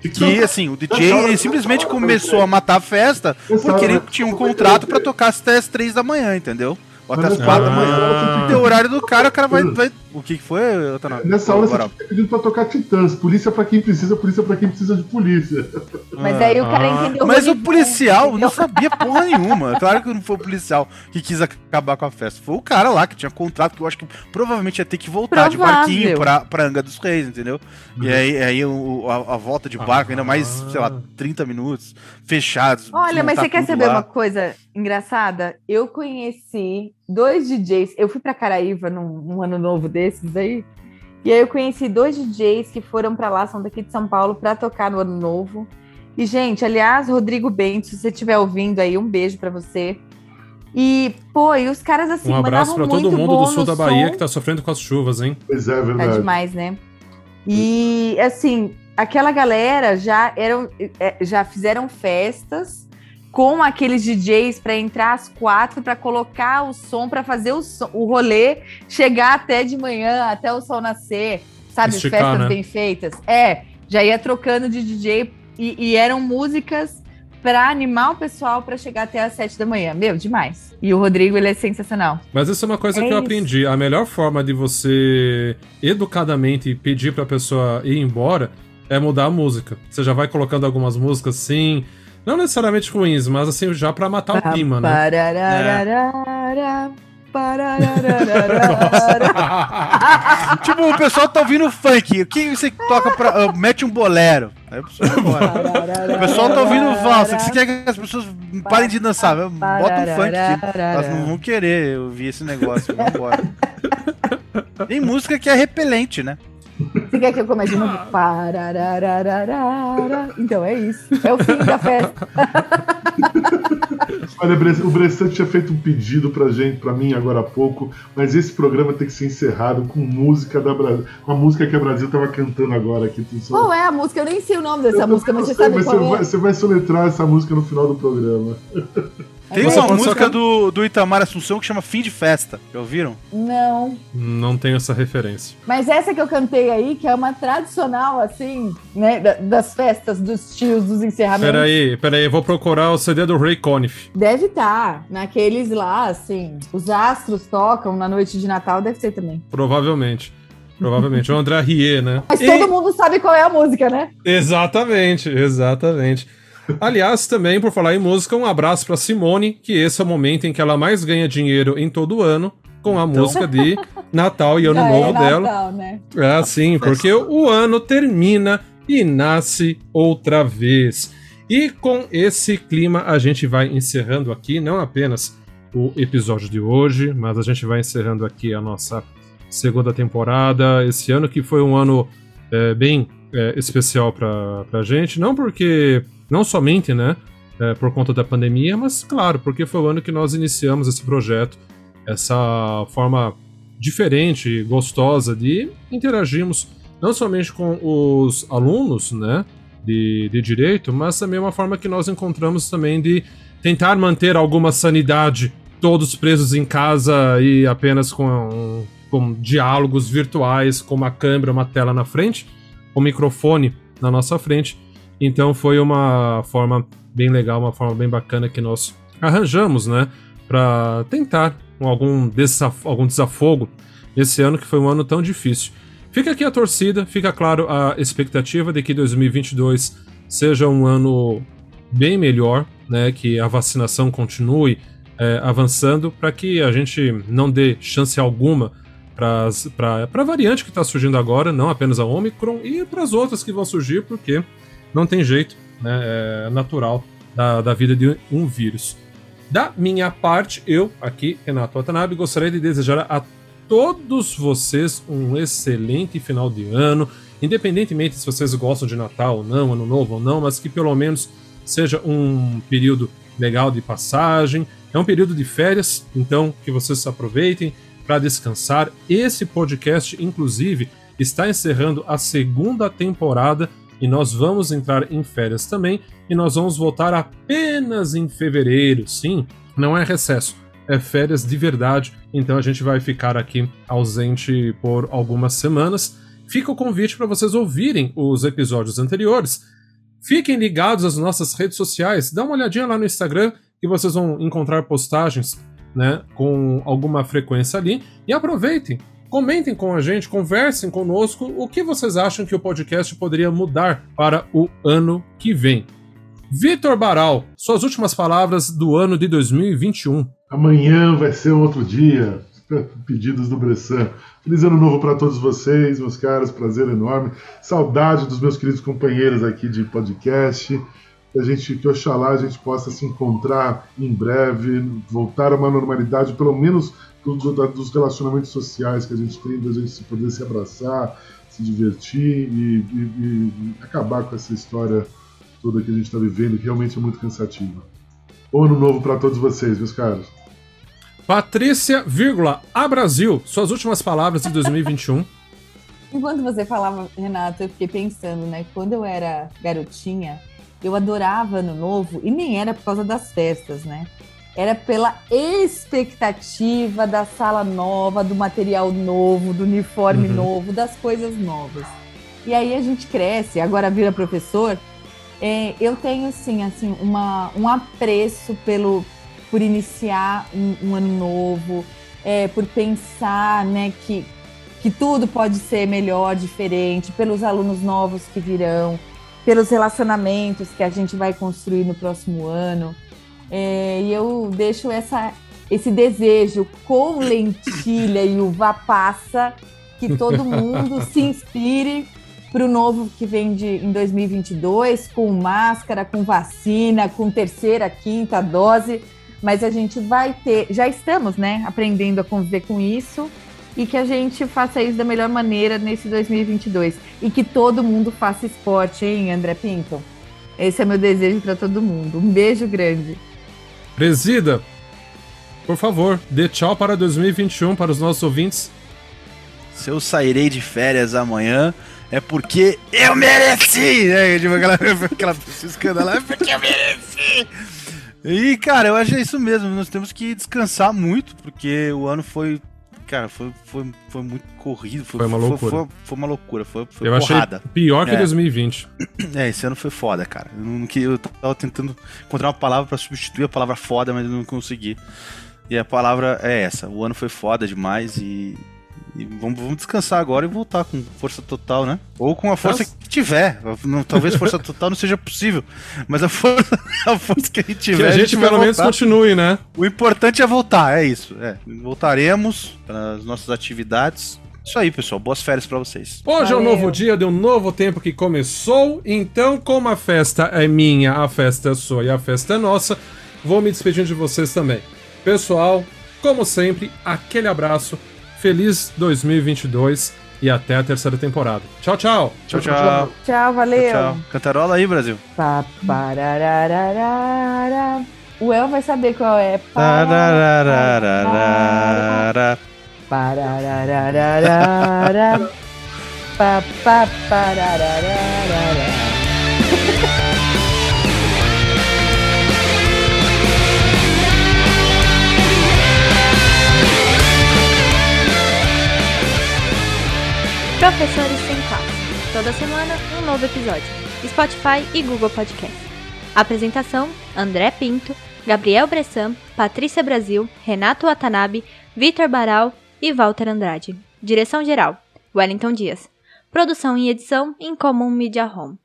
Speaker 4: que assim, o DJ ele simplesmente começou a matar a festa porque ele tinha um contrato pra tocar até as três da manhã, entendeu? Ou até as
Speaker 2: Mas
Speaker 4: quatro da
Speaker 1: nessa
Speaker 4: manhã. Tem o horário do cara, o cara vai. vai... O que que foi, Otanabe?
Speaker 2: Nessa hora você fica pedindo pra tocar Titãs. Polícia pra quem precisa, polícia pra quem precisa de polícia.
Speaker 3: Mas aí o cara
Speaker 1: Ah.
Speaker 3: entendeu.
Speaker 4: Mas o policial não sabia porra nenhuma. Claro que não foi o policial que quis acabar com a festa. Foi o cara lá que tinha contrato, que eu acho que provavelmente ia ter que voltar de barquinho pra, pra Anga dos Reis, entendeu? E aí, aí o- a, a volta de barco, ainda mais,
Speaker 1: Ah.
Speaker 4: sei lá, 30 minutos, fechados.
Speaker 3: Olha, mas você quer saber
Speaker 4: lá.
Speaker 3: uma coisa engraçada? Eu conheci dois DJs. Eu fui pra Caraíva num, num ano novo desses aí. E aí eu conheci dois DJs que foram pra lá, são daqui de São Paulo, pra tocar no ano novo. E, gente, aliás, Rodrigo Bento, se você estiver ouvindo aí, um beijo pra você. E, pô, e os caras assim,
Speaker 1: Um abraço
Speaker 3: mandavam
Speaker 1: pra todo
Speaker 3: muito
Speaker 1: mundo do sul da Bahia
Speaker 3: som.
Speaker 1: que tá sofrendo com as chuvas, hein?
Speaker 2: Pois é,
Speaker 3: Tá
Speaker 2: verdade.
Speaker 3: demais, né? E assim, aquela galera já eram, é, já fizeram festas com aqueles DJs para entrar às quatro para colocar o som para fazer o, som- o rolê chegar até de manhã, até o sol nascer, sabe?
Speaker 1: Esticar,
Speaker 3: festas
Speaker 1: né?
Speaker 3: bem feitas. É, já ia trocando de DJ e, e eram músicas para animar o pessoal para chegar até às sete da manhã. Meu, demais. E o Rodrigo, ele é sensacional.
Speaker 1: Mas isso é uma coisa
Speaker 3: É
Speaker 1: que eu
Speaker 3: isso.
Speaker 1: aprendi. A melhor forma de você educadamente pedir pra pessoa ir embora é mudar a música. Você já vai colocando algumas músicas assim, não necessariamente ruins, mas assim, já pra matar o clima, né?
Speaker 3: Pararararara, pararararara.
Speaker 4: Tipo, o pessoal tá ouvindo funk. O que você toca pra. ah, mete um bolero. Aí o pessoal vai embora. O pessoal tá ouvindo valsa. que Você quer que as pessoas parem de dançar? Bota um funk aqui. Elas não vão querer ouvir esse negócio. Vão embora. Tem música que é repelente, né?
Speaker 3: Você quer que eu comece de novo? Pararararara. Então é isso. É o fim da festa.
Speaker 2: Olha, o Bressan tinha feito um pedido pra gente, pra mim agora há pouco, mas esse programa tem que ser encerrado com música da Brasil, com a música que a Brasil tava cantando agora aqui.
Speaker 3: Qual é a música? Eu nem sei o nome dessa
Speaker 2: Eu
Speaker 3: música, mas você sabe
Speaker 2: mas
Speaker 3: qual
Speaker 2: você,
Speaker 3: é.
Speaker 2: vai, você vai soletrar essa música no final do programa.
Speaker 4: Tem uma música do, do Itamar Assunção que chama Fim de Festa. Já ouviram?
Speaker 3: Não.
Speaker 1: Não tenho essa referência.
Speaker 3: Mas essa que eu cantei aí, que é uma tradicional, assim, né? da- Das festas, dos tios, dos encerramentos.
Speaker 1: Peraí, peraí, eu vou procurar o CD do Ray Conniff.
Speaker 3: Deve estar. Naqueles lá, assim. Os astros tocam na noite de Natal, deve ser também.
Speaker 1: Provavelmente. Provavelmente. o André Rie, né?
Speaker 3: Mas
Speaker 1: E-
Speaker 3: todo mundo sabe qual é a música, né?
Speaker 1: Exatamente, exatamente. Aliás, também, por falar em música, um abraço pra Simone, que esse é o momento em que ela mais ganha dinheiro em todo o ano, com a música de Natal e Ano
Speaker 3: Já
Speaker 1: Novo
Speaker 3: é
Speaker 1: dela.
Speaker 3: Natal, né?
Speaker 1: É assim, porque o ano termina e nasce outra vez. E com esse clima a gente vai encerrando aqui não apenas o episódio de hoje, mas a gente vai encerrando aqui a nossa segunda temporada. Esse ano que foi um ano é, bem é, especial pra, pra gente, não porque, não somente, né, é, por conta da pandemia, mas claro, porque foi o ano que nós iniciamos esse projeto, essa forma diferente gostosa de interagirmos não somente com os alunos, né, de, de direito, mas também uma forma que nós encontramos também de tentar manter alguma sanidade, todos presos em casa e apenas com, com diálogos virtuais, com uma câmera, uma tela na frente, um microfone na nossa frente. Então foi uma forma bem legal, uma forma bem bacana que nós arranjamos, né, para tentar algum, desaf algum desafogo esse ano que foi um ano tão difícil. Fica aqui a torcida, fica claro a expectativa de que 2022 seja um ano bem melhor, né, que a vacinação continue é, avançando para que a gente não dê chance alguma para a variante que está surgindo agora, não apenas a Omicron, e para as outras que vão surgir, porque não tem jeito, né, é natural da, da vida de um vírus. Da minha parte, eu, aqui, Renato Watanabe, gostaria de desejar a todos vocês um excelente final de ano, independentemente se vocês gostam de Natal ou não, Ano Novo ou não, mas que pelo menos seja um período legal de passagem. É um período de férias, então que vocês aproveitem para descansar. Esse podcast, inclusive, está encerrando a segunda temporada e nós vamos entrar em férias também e nós vamos voltar apenas em fevereiro. Sim, não é recesso, é férias de verdade. Então a gente vai ficar aqui ausente por algumas semanas. Fica o convite para vocês ouvirem os episódios anteriores. Fiquem ligados às nossas redes sociais. Dá uma olhadinha lá no Instagram que vocês vão encontrar postagens né, com alguma frequência ali. E aproveitem, comentem com a gente, conversem conosco o que vocês acham que o podcast poderia mudar para o ano que vem. Vitor Baral, suas últimas palavras do ano de 2021.
Speaker 2: Amanhã vai ser outro dia. Pedidos do Bressan. Feliz ano novo para todos vocês, meus caros. Prazer enorme. Saudade dos meus queridos companheiros aqui de podcast. A gente, que oxalá a gente possa se encontrar em breve, voltar a uma normalidade, pelo menos do, do, dos relacionamentos sociais que a gente tem, da gente se poder se abraçar, se divertir e, e, e acabar com essa história toda que a gente está vivendo, que realmente é muito cansativa. Bom ano novo para todos vocês, meus caros.
Speaker 1: Patrícia, vírgula, a Brasil, suas últimas palavras de 2021.
Speaker 3: Enquanto você falava, Renato, eu fiquei pensando, né? Quando eu era garotinha, eu adorava Ano Novo e nem era por causa das festas, né? Era pela expectativa da sala nova, do material novo, do uniforme uhum. novo, das coisas novas. E aí a gente cresce, agora vira professor. É, eu tenho, sim, assim, uma, um apreço pelo, por iniciar um, um ano novo, é, por pensar né, que, que tudo pode ser melhor, diferente, pelos alunos novos que virão, pelos relacionamentos que a gente vai construir no próximo ano. É, e eu deixo essa, esse desejo com lentilha e uva passa que todo mundo se inspire para o novo que vem de, em 2022, com máscara, com vacina, com terceira, quinta dose mas a gente vai ter, já estamos, né, aprendendo a conviver com isso e que a gente faça isso da melhor maneira nesse 2022 e que todo mundo faça esporte, hein, André Pinto? Esse é meu desejo para todo mundo. Um beijo grande.
Speaker 1: Presida, por favor, dê tchau para 2021 para os nossos ouvintes.
Speaker 4: Se eu sairei de férias amanhã, é porque eu mereci! Né? Tipo, aquela, aquela escândalo, é porque eu mereci! E, cara, eu acho é isso mesmo. Nós temos que descansar muito, porque o ano foi. Cara, foi, foi, foi muito corrido. Foi,
Speaker 1: foi uma loucura.
Speaker 4: Foi, foi, uma loucura. Foi, foi
Speaker 1: eu porrada. achei pior que
Speaker 4: é.
Speaker 1: 2020.
Speaker 4: É, esse ano foi foda, cara. Eu, não, eu tava tentando encontrar uma palavra para substituir a palavra foda, mas eu não consegui. E a palavra é essa. O ano foi foda demais e e vamos, vamos, descansar agora e voltar com força total, né? Ou com a força Nossa. que tiver. Não, talvez força total não seja possível, mas a força, a força que a gente tiver.
Speaker 1: Que a gente, a gente pelo menos continue, né?
Speaker 4: O importante é voltar, é isso. É. Voltaremos para as nossas atividades. Isso aí, pessoal. Boas férias para vocês.
Speaker 1: Hoje Valeu. é um novo dia de um novo tempo que começou. Então, como a festa é minha, a festa é sua e a festa é nossa, vou me despedindo de vocês também. Pessoal, como sempre, aquele abraço feliz 2022 e até a terceira temporada. Tchau, tchau.
Speaker 4: Tchau, tchau.
Speaker 3: Tchau, valeu. Tchau, tchau.
Speaker 4: Cantarola aí, Brasil.
Speaker 3: O El vai saber qual é.
Speaker 4: Parararararara.
Speaker 3: Parararararara. Pa, pa,
Speaker 6: Professores Sem Classe. Toda semana, um novo episódio. Spotify e Google Podcast. Apresentação: André Pinto, Gabriel Bressan, Patrícia Brasil, Renato Watanabe, Vitor Baral e Walter Andrade. Direção-geral: Wellington Dias. Produção e edição em Comum Media Home.